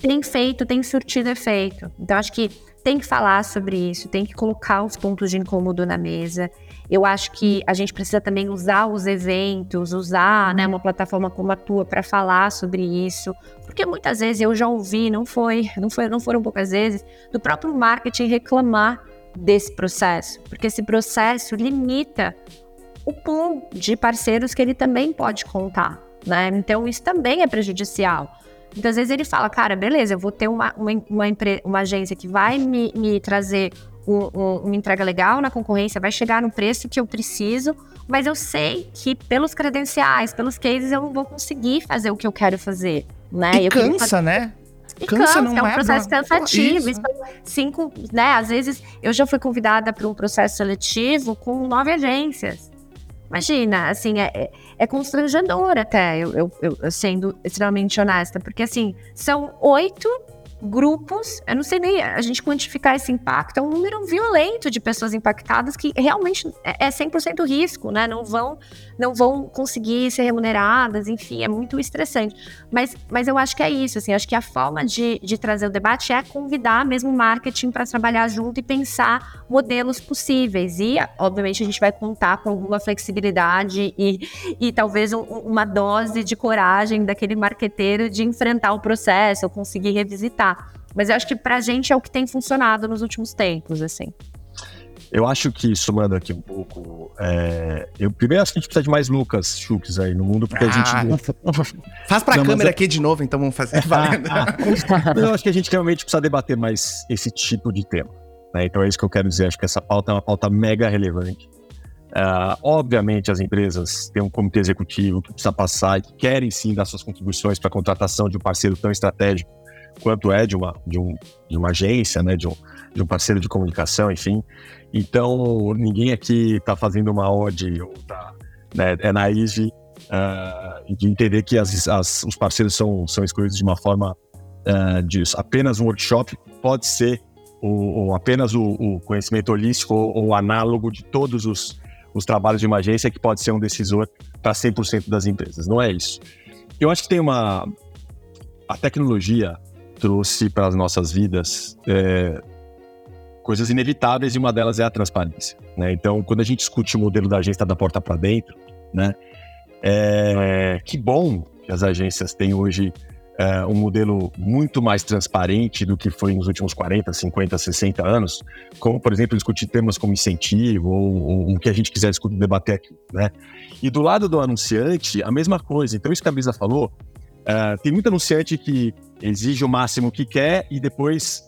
Tem feito, tem surtido efeito. Então acho que tem que falar sobre isso, tem que colocar os pontos de incômodo na mesa. Eu acho que a gente precisa também usar os eventos, usar né, uma plataforma como a tua para falar sobre isso, porque muitas vezes eu já ouvi, não foi, não foi, não foram poucas vezes, do próprio marketing reclamar desse processo, porque esse processo limita o pool de parceiros que ele também pode contar, né? Então isso também é prejudicial. Muitas vezes ele fala, cara, beleza, eu vou ter uma, uma, uma, uma agência que vai me, me trazer um, um, uma entrega legal na concorrência, vai chegar no preço que eu preciso, mas eu sei que pelos credenciais, pelos cases, eu não vou conseguir fazer o que eu quero fazer. Né? E eu cansa, fazer... né? E cansa, cansa é um é processo pra... cansativo. Isso. cinco, né? Às vezes eu já fui convidada para um processo seletivo com nove agências. Imagina, assim, é, é, é constrangedor até, eu, eu, eu, sendo extremamente honesta, porque assim, são oito grupos, eu não sei nem a gente quantificar esse impacto, é um número violento de pessoas impactadas que realmente é 100% é risco, né? Não vão, não vão conseguir ser remuneradas, enfim, é muito estressante. Mas, mas eu acho que é isso, assim, acho que a forma de, de trazer o debate é convidar mesmo o marketing para trabalhar junto e pensar modelos possíveis. E, obviamente, a gente vai contar com alguma flexibilidade e, e talvez um, uma dose de coragem daquele marqueteiro de enfrentar o processo, ou conseguir revisitar. Mas eu acho que pra gente é o que tem funcionado nos últimos tempos, assim. Eu acho que, somando aqui um pouco, é... eu primeiro acho que a gente precisa de mais Lucas Schultz aí no mundo, porque ah, a gente. (laughs) Faz pra Não, câmera aqui de novo, então vamos fazer. (laughs) eu acho que a gente realmente precisa debater mais esse tipo de tema. Né? Então é isso que eu quero dizer. Acho que essa pauta é uma pauta mega relevante. Uh, obviamente, as empresas têm um comitê executivo que precisa passar e que querem sim dar suas contribuições para a contratação de um parceiro tão estratégico quanto é de uma, de um, de uma agência, né, de um, de um parceiro de comunicação, enfim. Então, ninguém aqui está fazendo uma ode ou tá, né, é naive uh, de entender que as, as, os parceiros são, são escolhidos de uma forma uh, de apenas um workshop, pode ser ou, ou apenas o, o, conhecimento holístico ou, ou análogo de todos os, os trabalhos de uma agência que pode ser um decisor para 100% das empresas. Não é isso. Eu acho que tem uma. A tecnologia trouxe para as nossas vidas é, coisas inevitáveis e uma delas é a transparência. Né? Então, quando a gente discute o modelo da agência da porta para dentro, né, é, que bom que as agências têm hoje é, um modelo muito mais transparente do que foi nos últimos 40, 50, 60 anos, como, por exemplo, discutir temas como incentivo ou, ou o que a gente quiser discutir, debater aqui. Né? E do lado do anunciante, a mesma coisa. Então, isso que a Brisa falou, Uh, tem muito anunciante que exige o máximo que quer e depois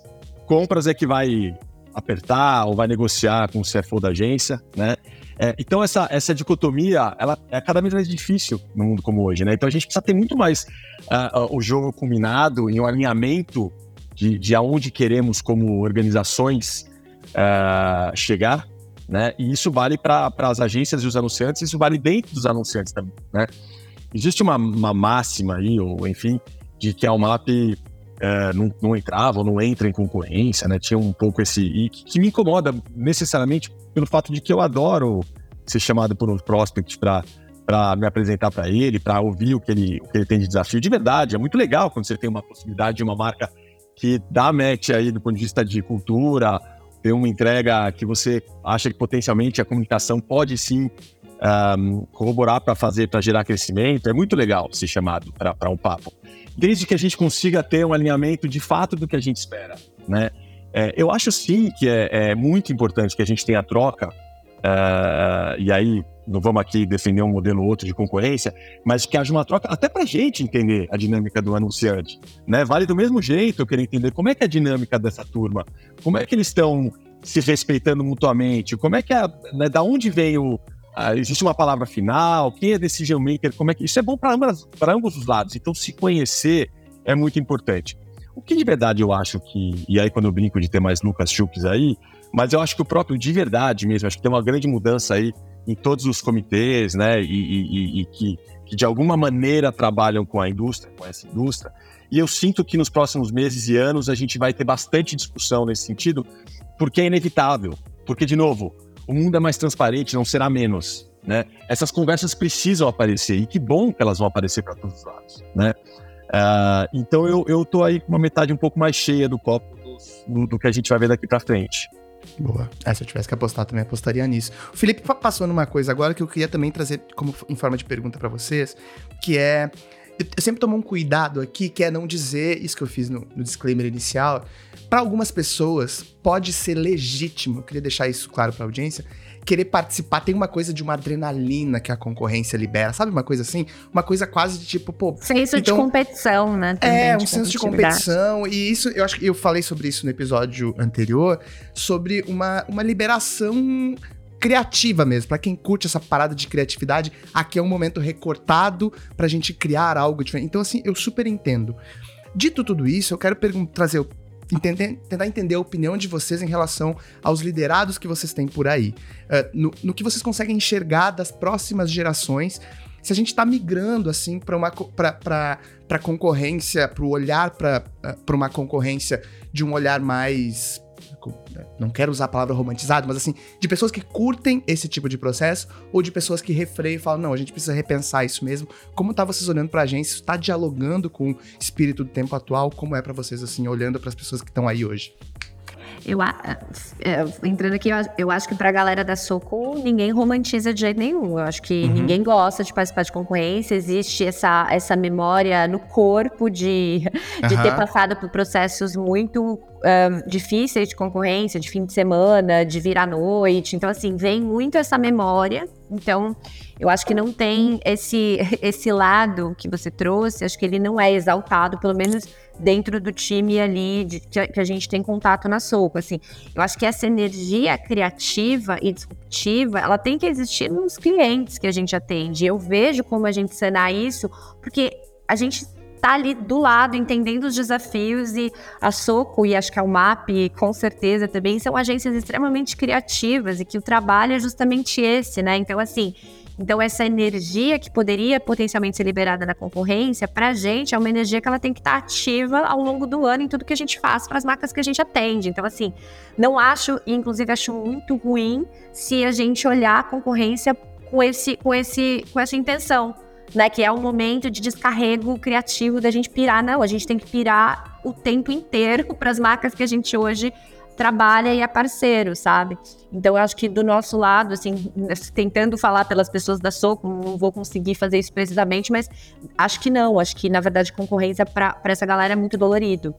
compras é que vai apertar ou vai negociar com o CFO da agência, né? É, então essa, essa dicotomia, ela é cada vez mais difícil no mundo como hoje, né? Então a gente precisa ter muito mais uh, o jogo combinado em um alinhamento de, de aonde queremos como organizações uh, chegar, né? E isso vale para as agências e os anunciantes, isso vale dentro dos anunciantes também, né? Existe uma, uma máxima aí, ou enfim, de que a UMAP é, não, não entrava ou não entra em concorrência, né? Tinha um pouco esse. E que, que me incomoda necessariamente pelo fato de que eu adoro ser chamado por um prospect para para me apresentar para ele, para ouvir o que, ele, o que ele tem de desafio. De verdade, é muito legal quando você tem uma possibilidade de uma marca que dá match aí do ponto de vista de cultura, ter uma entrega que você acha que potencialmente a comunicação pode sim um, corroborar para fazer, para gerar crescimento. É muito legal ser chamado para um papo. Desde que a gente consiga ter um alinhamento de fato do que a gente espera, né? É, eu acho sim que é, é, muito importante que a gente tenha troca, uh, e aí não vamos aqui defender um modelo ou outro de concorrência, mas que haja uma troca até para a gente entender a dinâmica do anunciante. Né? Vale do mesmo jeito eu querer entender como é que é a dinâmica dessa turma, como é que eles estão se respeitando mutuamente, como é que é, né, da onde veio ah, existe uma palavra final, quem é decision maker, como é que. Isso é bom para ambos, os lados. Então, se conhecer é muito importante. O que de verdade eu acho que. E aí, quando eu brinco de ter mais Lucas Chuks aí, mas eu acho que o próprio de verdade mesmo, acho que tem uma grande mudança aí em todos os comitês, né? E, e, e que, que de alguma maneira trabalham com a indústria, com essa indústria. E eu sinto que nos próximos meses e anos a gente vai ter bastante discussão nesse sentido, porque é inevitável. Porque, de novo, o mundo é mais transparente, não será menos. Né? Essas conversas precisam aparecer e que bom que elas vão aparecer para todos os lados. Né? Uh, então eu, eu tô aí com uma metade um pouco mais cheia do copo do, do que a gente vai ver daqui para frente. Boa. É, se eu tivesse que apostar, também apostaria nisso. O Felipe passou numa coisa agora que eu queria também trazer como em forma de pergunta para vocês, que é eu sempre tomo um cuidado aqui, que é não dizer isso que eu fiz no, no disclaimer inicial. Para algumas pessoas, pode ser legítimo, eu queria deixar isso claro para a audiência, querer participar. Tem uma coisa de uma adrenalina que a concorrência libera, sabe? Uma coisa assim? Uma coisa quase de tipo, pô. Senso então, de competição, né? Também, é, um senso de competição. E isso, eu acho que eu falei sobre isso no episódio anterior, sobre uma, uma liberação criativa mesmo, para quem curte essa parada de criatividade, aqui é um momento recortado pra gente criar algo diferente. Então, assim, eu super entendo. Dito tudo isso, eu quero trazer Entender, tentar entender a opinião de vocês em relação aos liderados que vocês têm por aí. Uh, no, no, que vocês conseguem enxergar das próximas gerações. Se a gente está migrando assim para uma para concorrência, para o olhar para uh, uma concorrência de um olhar mais não quero usar a palavra romantizado, mas assim, de pessoas que curtem esse tipo de processo ou de pessoas que refreiam e falam, não, a gente precisa repensar isso mesmo. Como tá vocês olhando pra agência? Está dialogando com o espírito do tempo atual? Como é para vocês, assim, olhando para as pessoas que estão aí hoje? Eu, é, entrando aqui, eu, acho que pra galera da Soco, ninguém romantiza de jeito nenhum. Eu acho que uhum. ninguém gosta de participar de concorrência. Existe essa, essa memória no corpo de, (laughs) de uhum. ter passado por processos muito um, difíceis de concorrência, de fim de semana, de vir à noite. Então, assim, vem muito essa memória. Então, eu acho que não tem esse, (laughs) esse lado que você trouxe, acho que ele não é exaltado, pelo menos dentro do time ali de, que a gente tem contato na sopa, assim. Eu acho que essa energia criativa e disruptiva, ela tem que existir nos clientes que a gente atende. Eu vejo como a gente cenar isso, porque a gente tá ali do lado, entendendo os desafios e a Soco e acho que a UMAP, com certeza também, são agências extremamente criativas e que o trabalho é justamente esse, né? Então, assim, então, essa energia que poderia potencialmente ser liberada na concorrência, para a gente, é uma energia que ela tem que estar ativa ao longo do ano em tudo que a gente faz para as marcas que a gente atende. Então, assim, não acho, inclusive acho muito ruim se a gente olhar a concorrência com, esse, com, esse, com essa intenção. Né, que é um momento de descarrego criativo da gente pirar. Não, a gente tem que pirar o tempo inteiro (laughs) para as marcas que a gente hoje trabalha e é parceiro, sabe? Então eu acho que do nosso lado, assim, tentando falar pelas pessoas da Soco, não vou conseguir fazer isso precisamente, mas acho que não, acho que na verdade concorrência para essa galera é muito dolorido.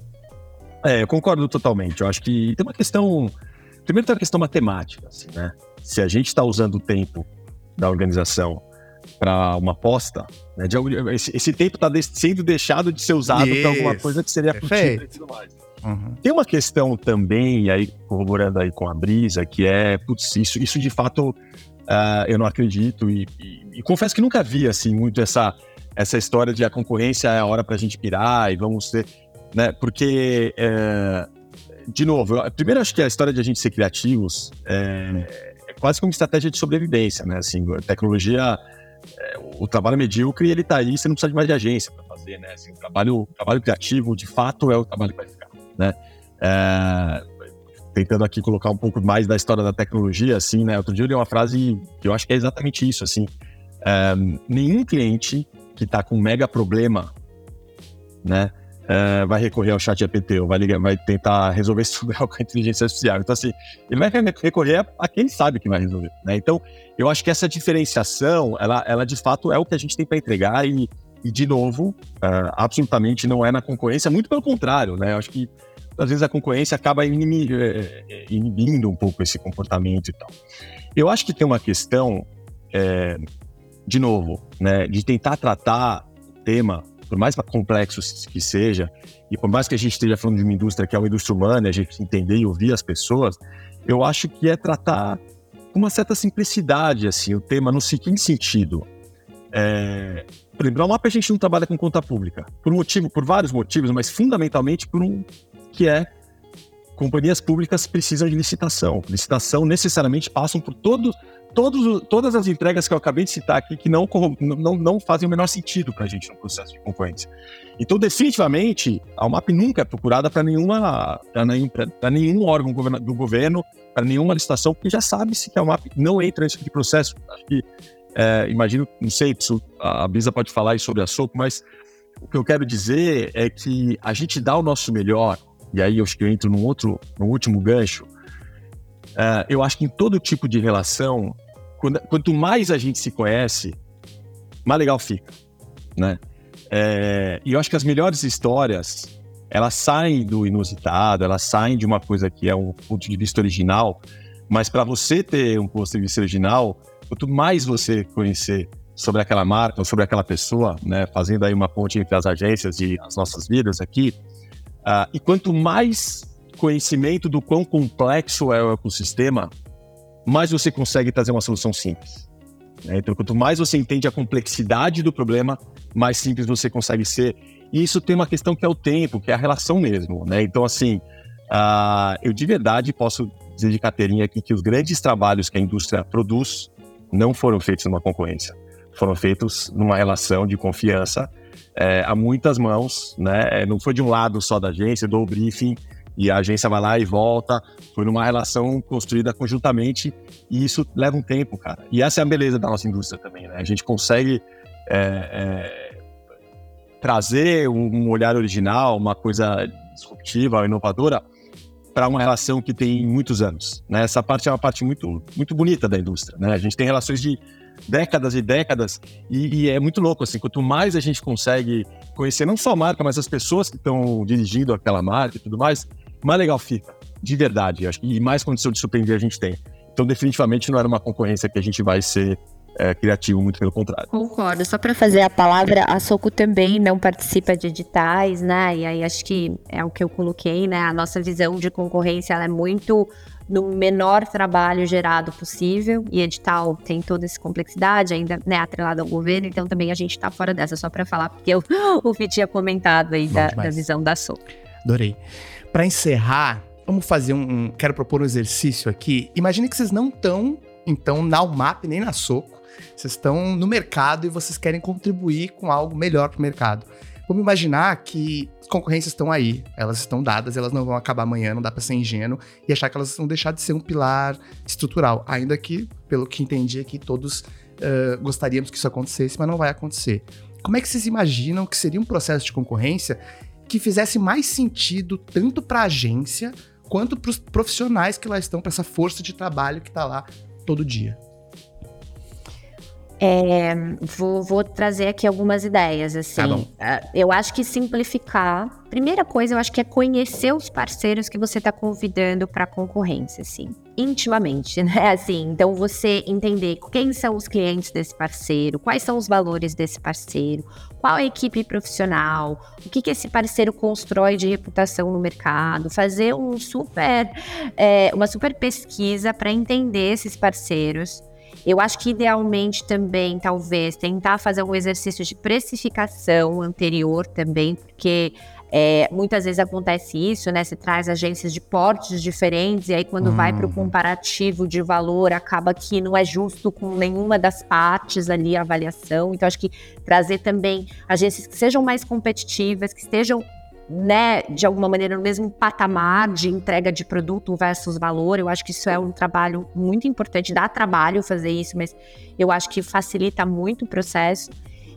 É, eu concordo totalmente. Eu acho que tem uma questão. Primeiro tem uma questão matemática, assim, né? Se a gente está usando o tempo da organização para uma aposta, né? De, esse, esse, tempo está de, sendo deixado de ser usado para alguma coisa que seria futura e tudo mais. Uhum. Tem uma questão também, aí corroborando aí com a brisa, que é, putz, isso, isso de fato uh, eu não acredito e, e, e, confesso que nunca vi assim muito essa, essa história de a concorrência é a hora para a gente pirar e vamos ter, né? Porque, uh, de novo, eu, primeiro acho que a história de a gente ser criativos é, é quase como estratégia de sobrevivência, né? Assim, tecnologia é, o, trabalho medíocre, ele tá aí, você não precisa de mais de agência para fazer, né? Assim, o, trabalho, o trabalho criativo, de fato, é o trabalho que vai né? É, tentando aqui colocar um pouco mais da história da tecnologia, assim, né? Outro dia eu li uma frase que eu acho que é exatamente isso, assim. É, nenhum cliente que está com um mega problema, né? É, vai recorrer ao chat GPT ou vai, ligar, vai tentar resolver (laughs) problema com a inteligência artificial. Então, assim, ele vai recorrer a, a quem sabe que vai resolver. Né? Então, eu acho que essa diferenciação, ela, ela de fato é o que a gente tem para entregar e, e, de novo, uh, absolutamente não é na concorrência, muito pelo contrário, né? Eu acho que às vezes a concorrência acaba inibindo, é, é, inibindo um pouco esse comportamento e tal. Eu acho que tem uma questão, é, de novo, né, de tentar tratar o tema por mais complexo que seja, e por mais que a gente esteja falando de uma indústria que é uma indústria humana, a gente entender e ouvir as pessoas, eu acho que é tratar com uma certa simplicidade, assim, o tema no seguinte sentido. É, por exemplo, a MAP a gente não trabalha com conta pública, por motivo, por vários motivos, mas fundamentalmente por um que é companhias públicas precisam de licitação. Licitação necessariamente passam por todos todos, todas as entregas que eu acabei de citar aqui que não, não, não fazem o menor sentido para a gente no processo de concorrência. Então, definitivamente, a UMAP nunca é procurada para nenhuma nenhum, nenhum órgão do governo, para nenhuma licitação, porque já sabe-se que a UMAP não entra nesse tipo de processo. Acho que, é, imagino, não sei, a Bisa pode falar sobre a SOCO, mas o que eu quero dizer é que a gente dá o nosso melhor, e aí eu acho que eu entro num outro, no último gancho, é, eu acho que em todo tipo de relação, quando, quanto mais a gente se conhece, mais legal fica, né? É, e eu acho que as melhores histórias, elas saem do inusitado, elas saem de uma coisa que é um ponto de vista original, mas para você ter um ponto de vista original, quanto mais você conhecer sobre aquela marca ou sobre aquela pessoa, né, fazendo aí uma ponte entre as agências e as nossas vidas aqui, uh, e quanto mais conhecimento do quão complexo é o ecossistema, mais você consegue trazer uma solução simples. Né? Então, quanto mais você entende a complexidade do problema, mais simples você consegue ser. E isso tem uma questão que é o tempo, que é a relação mesmo. Né? Então, assim, uh, eu de verdade posso dizer de carteirinha aqui que os grandes trabalhos que a indústria produz não foram feitos numa concorrência. Foram feitos numa relação de confiança é, a muitas mãos, né? Não foi de um lado só da agência, do briefing, e a agência vai lá e volta. Foi numa relação construída conjuntamente e isso leva um tempo, cara. E essa é a beleza da nossa indústria também, né? A gente consegue é, é, trazer um, olhar original, uma coisa disruptiva, inovadora para uma relação que tem muitos anos. Né? Essa parte é uma parte muito, muito bonita da indústria. Né? A gente tem relações de décadas e décadas e, e, é muito louco assim. Quanto mais a gente consegue conhecer não só a marca, mas as pessoas que estão dirigindo aquela marca e tudo mais, mais legal fica, de verdade. Acho e mais condição de surpreender a gente tem. Então, definitivamente não era uma concorrência que a gente vai ser é, criativo, muito pelo contrário. Concordo. Só para fazer a palavra, a Soco também não participa de editais, né? E aí acho que é o que eu coloquei, né? A nossa visão de concorrência é muito no menor trabalho gerado possível e edital tem toda essa complexidade ainda né atrelado ao governo então também a gente está fora dessa só para falar porque eu, (laughs) o Vi tinha comentado aí da, da, visão da Soco. Adorei para encerrar, vamos fazer um, um, Quero propor um exercício aqui. Imagine que vocês não estão, então, na UMAP nem na Soco. Vocês estão no mercado e vocês querem contribuir com algo melhor para o mercado. Vamos imaginar que as concorrências estão aí, elas estão dadas, elas não vão acabar amanhã, não dá para ser ingênuo e achar que elas vão deixar de ser um pilar estrutural. Ainda que, pelo que entendi aqui, todos uh, gostaríamos que isso acontecesse, mas não vai acontecer. Como é que vocês imaginam que seria um processo de concorrência que fizesse mais sentido tanto para a agência quanto para os profissionais que lá estão, para essa força de trabalho que está lá todo dia. É, vou, vou, trazer aqui algumas ideias, assim. Tá eu acho que simplificar. Primeira coisa, eu acho que é conhecer os parceiros que você está convidando para a concorrência, assim, intimamente, (laughs) né? Assim, então você entender quem são os clientes desse parceiro, quais são os valores desse parceiro, qual a equipe profissional, o que, que esse parceiro constrói de reputação no mercado, fazer um super, é, uma super pesquisa para entender esses parceiros eu acho que idealmente também, talvez, tentar fazer um exercício de precificação anterior também, porque É, muitas vezes acontece isso, né? Você traz agências de portes diferentes, e aí quando vai para o comparativo de valor, acaba que não é justo com nenhuma das partes ali a avaliação. Então, acho que trazer também agências que sejam mais competitivas, que estejam né, de alguma maneira no mesmo patamar de entrega de produto versus valor. Eu acho que isso é um trabalho muito importante, dá trabalho fazer isso, mas eu acho que facilita muito o processo.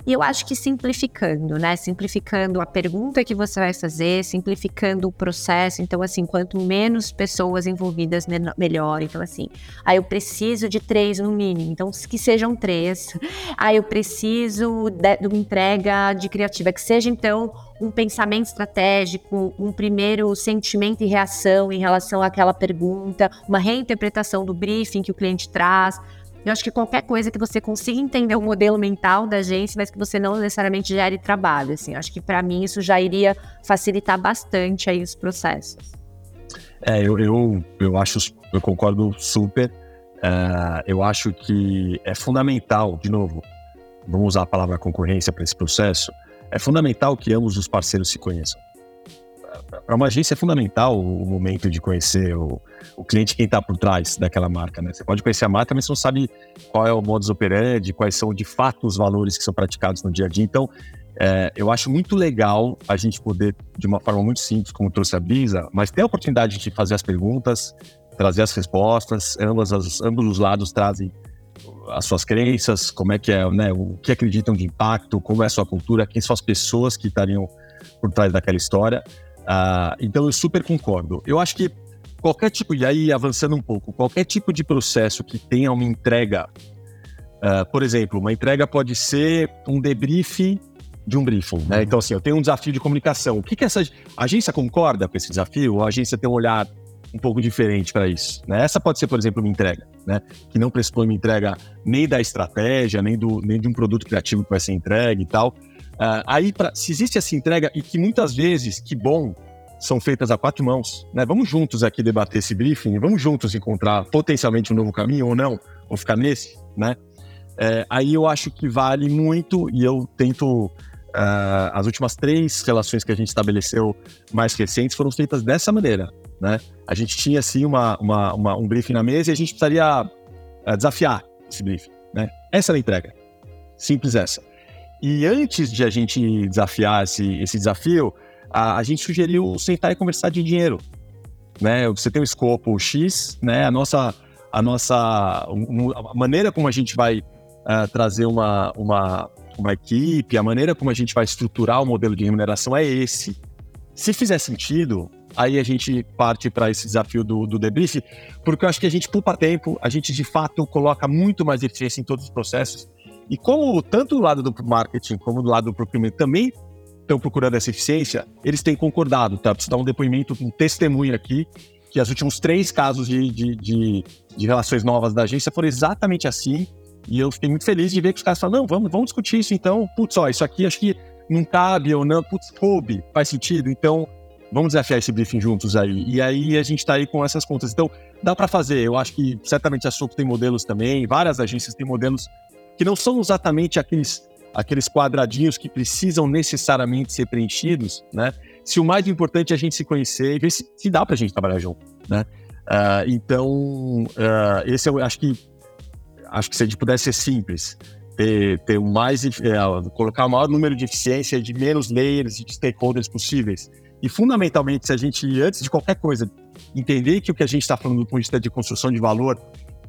E eu acho que simplificando, né? Simplificando a pergunta que você vai fazer, simplificando o processo. Então, assim, quanto menos pessoas envolvidas, melhor. Então, assim, aí eu preciso de três no mínimo. Então, que sejam três. Aí (laughs) eu preciso de, de uma entrega de criativa, que seja, então, um pensamento estratégico, um primeiro sentimento e reação em relação àquela pergunta, uma reinterpretação do briefing que o cliente traz, eu acho que qualquer coisa que você consiga entender o modelo mental da agência, mas que você não necessariamente gere trabalho, assim. Acho que para mim isso já iria facilitar bastante aí os processos. É, eu, eu, eu acho, eu concordo super. Uh, eu acho que é fundamental, de novo, vamos usar a palavra concorrência para esse processo, é fundamental que ambos os parceiros se conheçam para uma agência é fundamental o momento de conhecer o, o cliente, quem está por trás daquela marca. Né? Você pode conhecer a marca, mas você não sabe qual é o modus operandi, quais são de fato os valores que são praticados no dia a dia. Então, é, eu acho muito legal a gente poder, de uma forma muito simples, como trouxe a Brisa, mas ter a oportunidade de fazer as perguntas, trazer as respostas, ambas as, ambos os lados trazem as suas crenças, como é que é, né, o que acreditam de impacto, como é a sua cultura, quem são as pessoas que estariam por trás daquela história. Uh, então eu super concordo. Eu acho que qualquer tipo, e aí avançando um pouco, qualquer tipo de processo que tenha uma entrega, uh, por exemplo, uma entrega pode ser um debrief de um briefing, né? Então, assim, eu tenho um desafio de comunicação. O que, que essa a agência concorda com esse desafio? Ou a agência tem um olhar um pouco diferente para isso? Né? Essa pode ser, por exemplo, uma entrega, né? Que não pressupõe uma entrega nem da estratégia, nem, do, nem de um produto criativo que vai ser entregue e tal. Uh, aí, pra, se existe essa entrega, e que muitas vezes, que bom, são feitas a quatro mãos, né? Vamos juntos aqui debater esse briefing, vamos juntos encontrar potencialmente um novo caminho ou não, ou ficar nesse, né? É, aí eu acho que vale muito, e eu tento. Uh, as últimas três relações que a gente estabeleceu mais recentes foram feitas dessa maneira, né? A gente tinha, assim, uma, uma, uma um briefing na mesa e a gente precisaria uh, desafiar esse briefing, né? Essa era a entrega. Simples essa. E antes de a gente desafiar esse, esse desafio, a, a gente sugeriu sentar e conversar de dinheiro. Né? Você tem o escopo X, né? a nossa, a nossa a maneira como a gente vai uh, trazer uma, uma, uma equipe, a maneira como a gente vai estruturar o modelo de remuneração é esse. Se fizer sentido, aí a gente parte para esse desafio do, do debrief, porque eu acho que a gente poupa tempo, a gente de fato coloca muito mais eficiência em todos os processos e como tanto do lado do marketing como do lado do procurement também estão procurando essa eficiência, eles têm concordado, tá? Preciso dar um depoimento, um testemunho aqui, que os últimos três casos de, de, de, de, relações novas da agência foram exatamente assim. E eu fiquei muito feliz de ver que os caras falam, não, vamos, vamos discutir isso então. Putz, ó, isso aqui acho que não cabe ou não, putz, coube, faz sentido. Então, vamos desafiar esse briefing juntos aí. E aí a gente está aí com essas contas. Então, dá para fazer. Eu acho que certamente a Soco tem modelos também, várias agências têm modelos que não são exatamente aqueles, aqueles quadradinhos que precisam necessariamente ser preenchidos, né? Se o mais importante é a gente se conhecer e ver se, se dá para a gente trabalhar junto, né? Uh, então, uh, esse eu acho que acho que se a gente pudesse ser simples, ter, ter mais, é, colocar o maior número de eficiência, de menos layers de stakeholders possíveis. E fundamentalmente, se a gente, antes de qualquer coisa, entender que o que a gente está falando do ponto de vista de construção de valor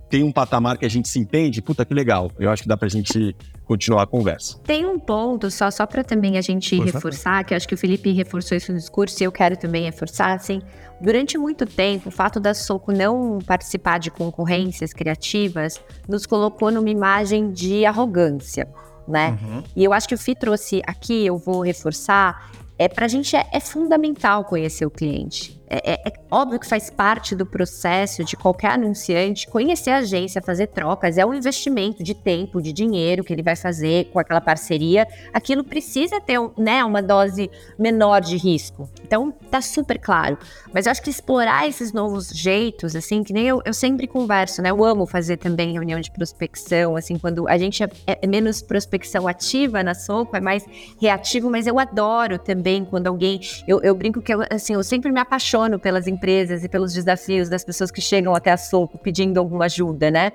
tem um patamar que a gente se entende, puta que legal. Eu acho que dá pra gente continuar a conversa. Tem um ponto só, só para também a gente Por reforçar, favor. que eu acho que o Felipe reforçou isso no discurso e eu quero também reforçar, assim, durante muito tempo, o fato da Soco não participar de concorrências criativas nos colocou numa imagem de arrogância, né? Uhum. E eu acho que o Fi trouxe aqui, eu vou reforçar, é para a gente é, é, fundamental conhecer o cliente. É, é, é, óbvio que faz parte do processo de qualquer anunciante conhecer a agência, fazer trocas, é um investimento de tempo, de dinheiro que ele vai fazer com aquela parceria. Aquilo precisa ter né, uma dose menor de risco. Então, tá super claro. Mas eu acho que explorar esses novos jeitos, assim, que nem eu, eu sempre converso, né? Eu amo fazer também reunião de prospecção, assim, quando a gente é, é menos prospecção ativa na Soco, é mais reativo, mas eu adoro também quando alguém. Eu, eu brinco que eu, assim, eu sempre me apaixono apaixono pelas empresas e pelos desafios das pessoas que chegam até a Soco pedindo alguma ajuda, né?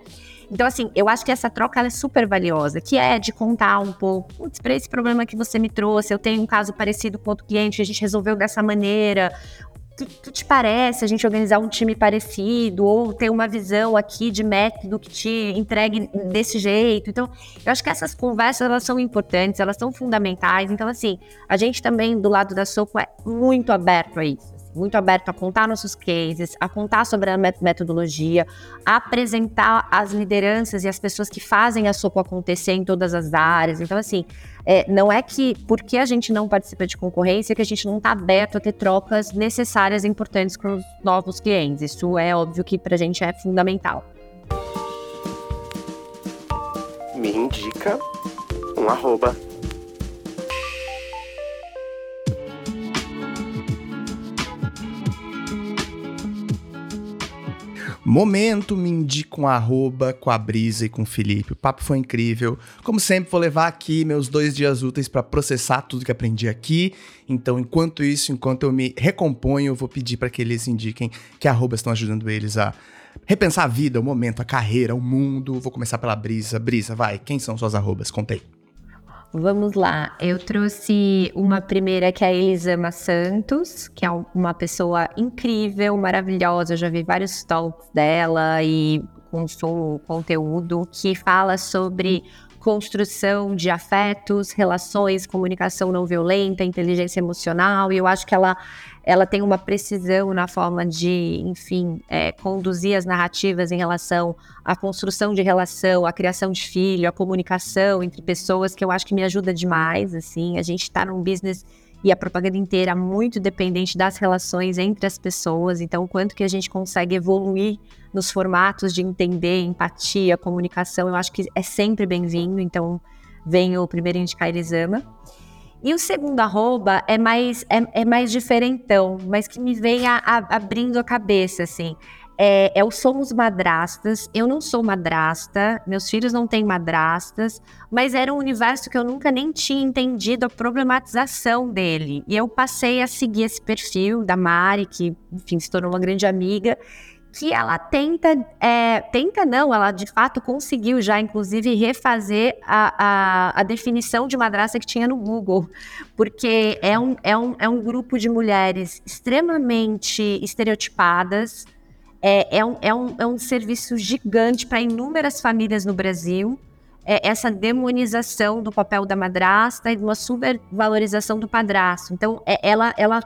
Então, assim, eu acho que essa troca é super valiosa, que é de contar um pouco, putz, para esse problema que você me trouxe, eu tenho um caso parecido com outro cliente, a gente resolveu dessa maneira. O que, te parece a gente organizar um time parecido ou ter uma visão aqui de método que te entregue desse jeito? Então, eu acho que essas conversas elas são importantes, elas são fundamentais. Então, assim, a gente também do lado da Soco é muito aberto a isso muito aberto a contar nossos cases, a contar sobre a metodologia, a apresentar as lideranças e as pessoas que fazem a SOCO acontecer em todas as áreas. Então, assim, é, não é que porque a gente não participa de concorrência que a gente não está aberto a ter trocas necessárias e importantes com os novos clientes. Isso é óbvio que para a gente é fundamental. Me indica um arroba Momento me indica um arroba com a Brisa e com o Felipe. O papo foi incrível. Como sempre, vou levar aqui meus dois dias úteis para processar tudo que aprendi aqui. Então, enquanto isso, enquanto eu me recomponho, eu vou pedir para que eles indiquem que arrobas estão ajudando eles a repensar a vida, o momento, a carreira, o mundo. Vou começar pela Brisa. Brisa, vai, quem são suas arrobas? Contei. Vamos lá, eu trouxe uma primeira que é a Elisama Santos, que é uma pessoa incrível, maravilhosa. Eu já vi vários talks dela e consumo conteúdo que fala sobre construção de afetos, relações, comunicação não violenta, inteligência emocional. E eu acho que ela ela tem uma precisão na forma de, enfim, é, conduzir as narrativas em relação à construção de relação, à criação de filho, à comunicação entre pessoas, que eu acho que me ajuda demais, assim. A gente está num business e a propaganda inteira é muito dependente das relações entre as pessoas, então o quanto que a gente consegue evoluir nos formatos de entender, empatia, comunicação, eu acho que é sempre bem-vindo, então venho primeiro indicar Elisama. E o segundo arroba é mais, é, é mais diferentão, mas que me vem a, a, abrindo a cabeça, assim. É, é, o Somos Madrastas. Eu não sou madrasta, meus filhos não têm madrastas, mas era um universo que eu nunca nem tinha entendido a problematização dele. E eu passei a seguir esse perfil da Mari, que, enfim, se tornou uma grande amiga, que ela tenta, é, tenta não, ela de fato conseguiu já, inclusive, refazer a, a, a, definição de madrasta que tinha no Google, porque é um, é um, é um grupo de mulheres extremamente estereotipadas, é, é, um, é, um, é um serviço gigante para inúmeras famílias no Brasil, é essa demonização do papel da madrasta e uma supervalorização do padrasto. Então, é, ela, ela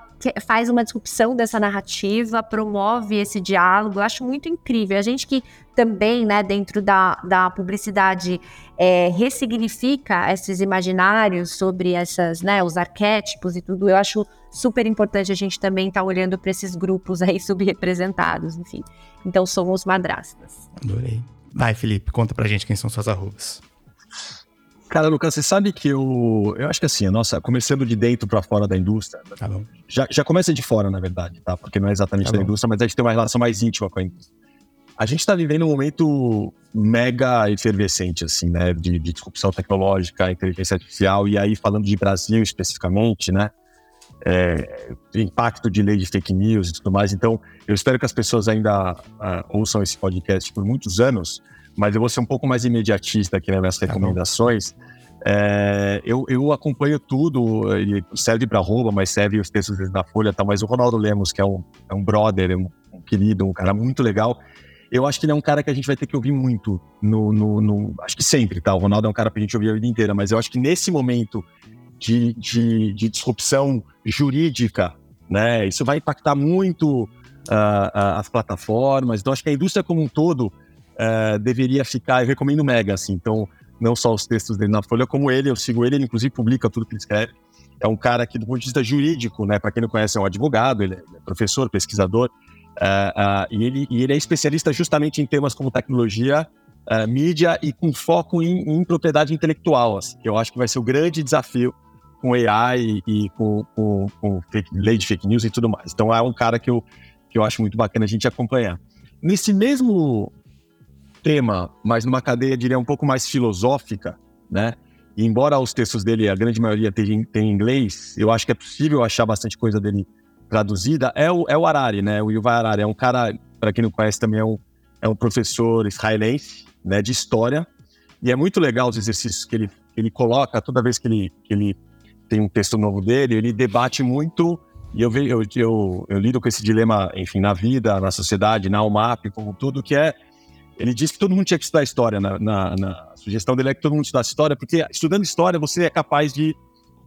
faz uma disrupção dessa narrativa, promove esse diálogo. Eu acho muito incrível. A gente que também, né, dentro da, da publicidade, é, ressignifica esses imaginários sobre essas, né, os arquétipos e tudo, eu acho super importante a gente também estar tá olhando para esses grupos aí (laughs) subrepresentados, enfim. Então, somos madrastas. Adorei. Vai, Felipe, conta pra gente quem são suas arrobas. Cara, Lucas, você sabe que eu. Eu acho que assim, a nossa, começando de dentro para fora da indústria. Tá bom. Já, já começa de fora, na verdade, tá? Porque não é exatamente tá da bom. indústria, mas a gente tem uma relação mais íntima com a indústria. A gente está vivendo um momento mega efervescente, assim, né? De, de disrupção tecnológica, inteligência artificial, e aí falando de Brasil especificamente, né? É, impacto de lei de fake news e tudo mais. Então, eu espero que as pessoas ainda uh, ouçam esse podcast por muitos anos, mas eu vou ser um pouco mais imediatista aqui nas minhas tá recomendações. É, eu, eu, acompanho tudo, serve para rouba, mas serve os textos da Folha, tá? mas o Ronaldo Lemos, que é um, é um brother, é um, um, querido, um cara muito legal, eu acho que ele é um cara que a gente vai ter que ouvir muito, no, no, no, acho que sempre, tá? O Ronaldo é um cara que a gente ouvir a vida inteira, mas eu acho que nesse momento de, de, de disrupção jurídica, né, isso vai impactar muito uh, as plataformas, então acho que a indústria como um todo uh, deveria ficar, eu recomendo mega, assim, então não só os textos dele na Folha, como ele, eu sigo ele, ele inclusive publica tudo que ele escreve. É um cara que, do ponto de vista jurídico, né, para quem não conhece, é um advogado, ele é professor, pesquisador, uh, e, ele, e ele é especialista justamente em temas como tecnologia, uh, mídia e com foco em, em propriedade intelectual, assim, que eu acho que vai ser o grande desafio com AI e, com, com, com fake, lei de fake news e tudo mais. Então é um cara que eu, que eu acho muito bacana a gente acompanhar. Nesse mesmo tema, mas numa cadeia, diria, um pouco mais filosófica, né? E embora os textos dele, a grande maioria tenha, em inglês, eu acho que é possível achar bastante coisa dele traduzida, é o, é o Harari, né? O Yuval Harari é um cara, para quem não conhece, também é um, é um professor israelense, né, de história, e é muito legal os exercícios que ele, ele coloca toda vez que ele, que ele tem um texto novo dele, ele debate muito e eu, eu, eu, eu, lido com esse dilema, enfim, na vida, na sociedade, na UMAP, como tudo, que é. Ele diz que todo mundo tinha que estudar história. Na, na, na sugestão dele é que todo mundo estudasse história, porque estudando história você é capaz de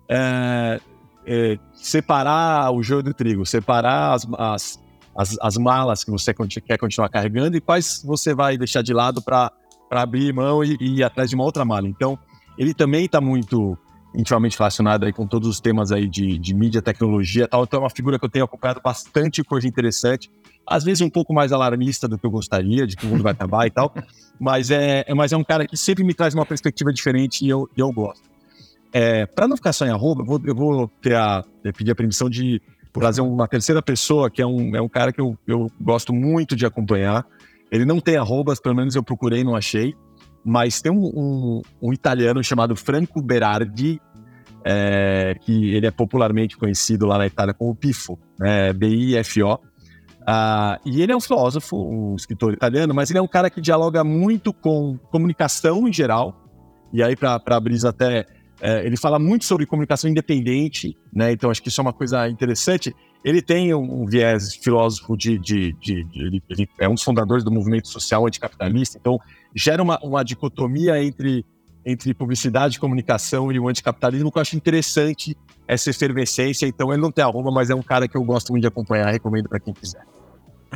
é, é, separar o joio do trigo, separar as, as, as, as, malas que você quer continuar carregando e quais você vai deixar de lado para abrir mão e, e ir atrás de uma outra mala. Então, ele também está muito intimamente relacionado aí com todos os temas aí de, de mídia, tecnologia e tal. Então é uma figura que eu tenho acompanhado bastante coisa interessante. Às vezes um pouco mais alarmista do que eu gostaria, de que o mundo vai acabar e tal. (laughs) Mas é, é, mas é um cara que sempre me traz uma perspectiva diferente e eu, eu gosto. É, Para não ficar só em arroba, eu vou, eu vou ter a, pedir a permissão de trazer uma terceira pessoa, que é um, é um cara que eu, eu gosto muito de acompanhar. Ele não tem arrobas, pelo menos eu procurei e não achei mas tem um, um, um italiano chamado Franco Berardi, é, que ele é popularmente conhecido lá na Itália como Pifo, né, B-I-F-O. Uh, e ele é um filósofo, um escritor italiano, mas ele é um cara que dialoga muito com comunicação em geral. E aí, para a Brisa, até é, ele fala muito sobre comunicação independente, né? Então, acho que isso é uma coisa interessante. Ele tem um, um viés filósofo de. de, de, de ele, ele, é um dos fundadores do movimento social anticapitalista, então gera uma, uma dicotomia entre, entre publicidade, comunicação e o anticapitalismo que eu acho interessante essa efervescência. Então, ele não tem arroba, mas é um cara que eu gosto muito de acompanhar, recomendo para quem quiser.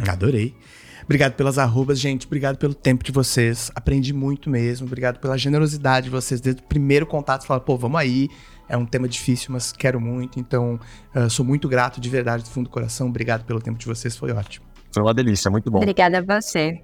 Adorei. Obrigado pelas arrobas, gente. Obrigado pelo tempo de vocês. Aprendi muito mesmo. Obrigado pela generosidade de vocês. Desde o primeiro contato, falaram, pô, vamos aí. É um tema difícil, mas quero muito. Então, uh, sou muito grato de verdade, do fundo do coração. Obrigado pelo tempo de vocês. Foi ótimo. Foi uma delícia, muito bom. Obrigada a você.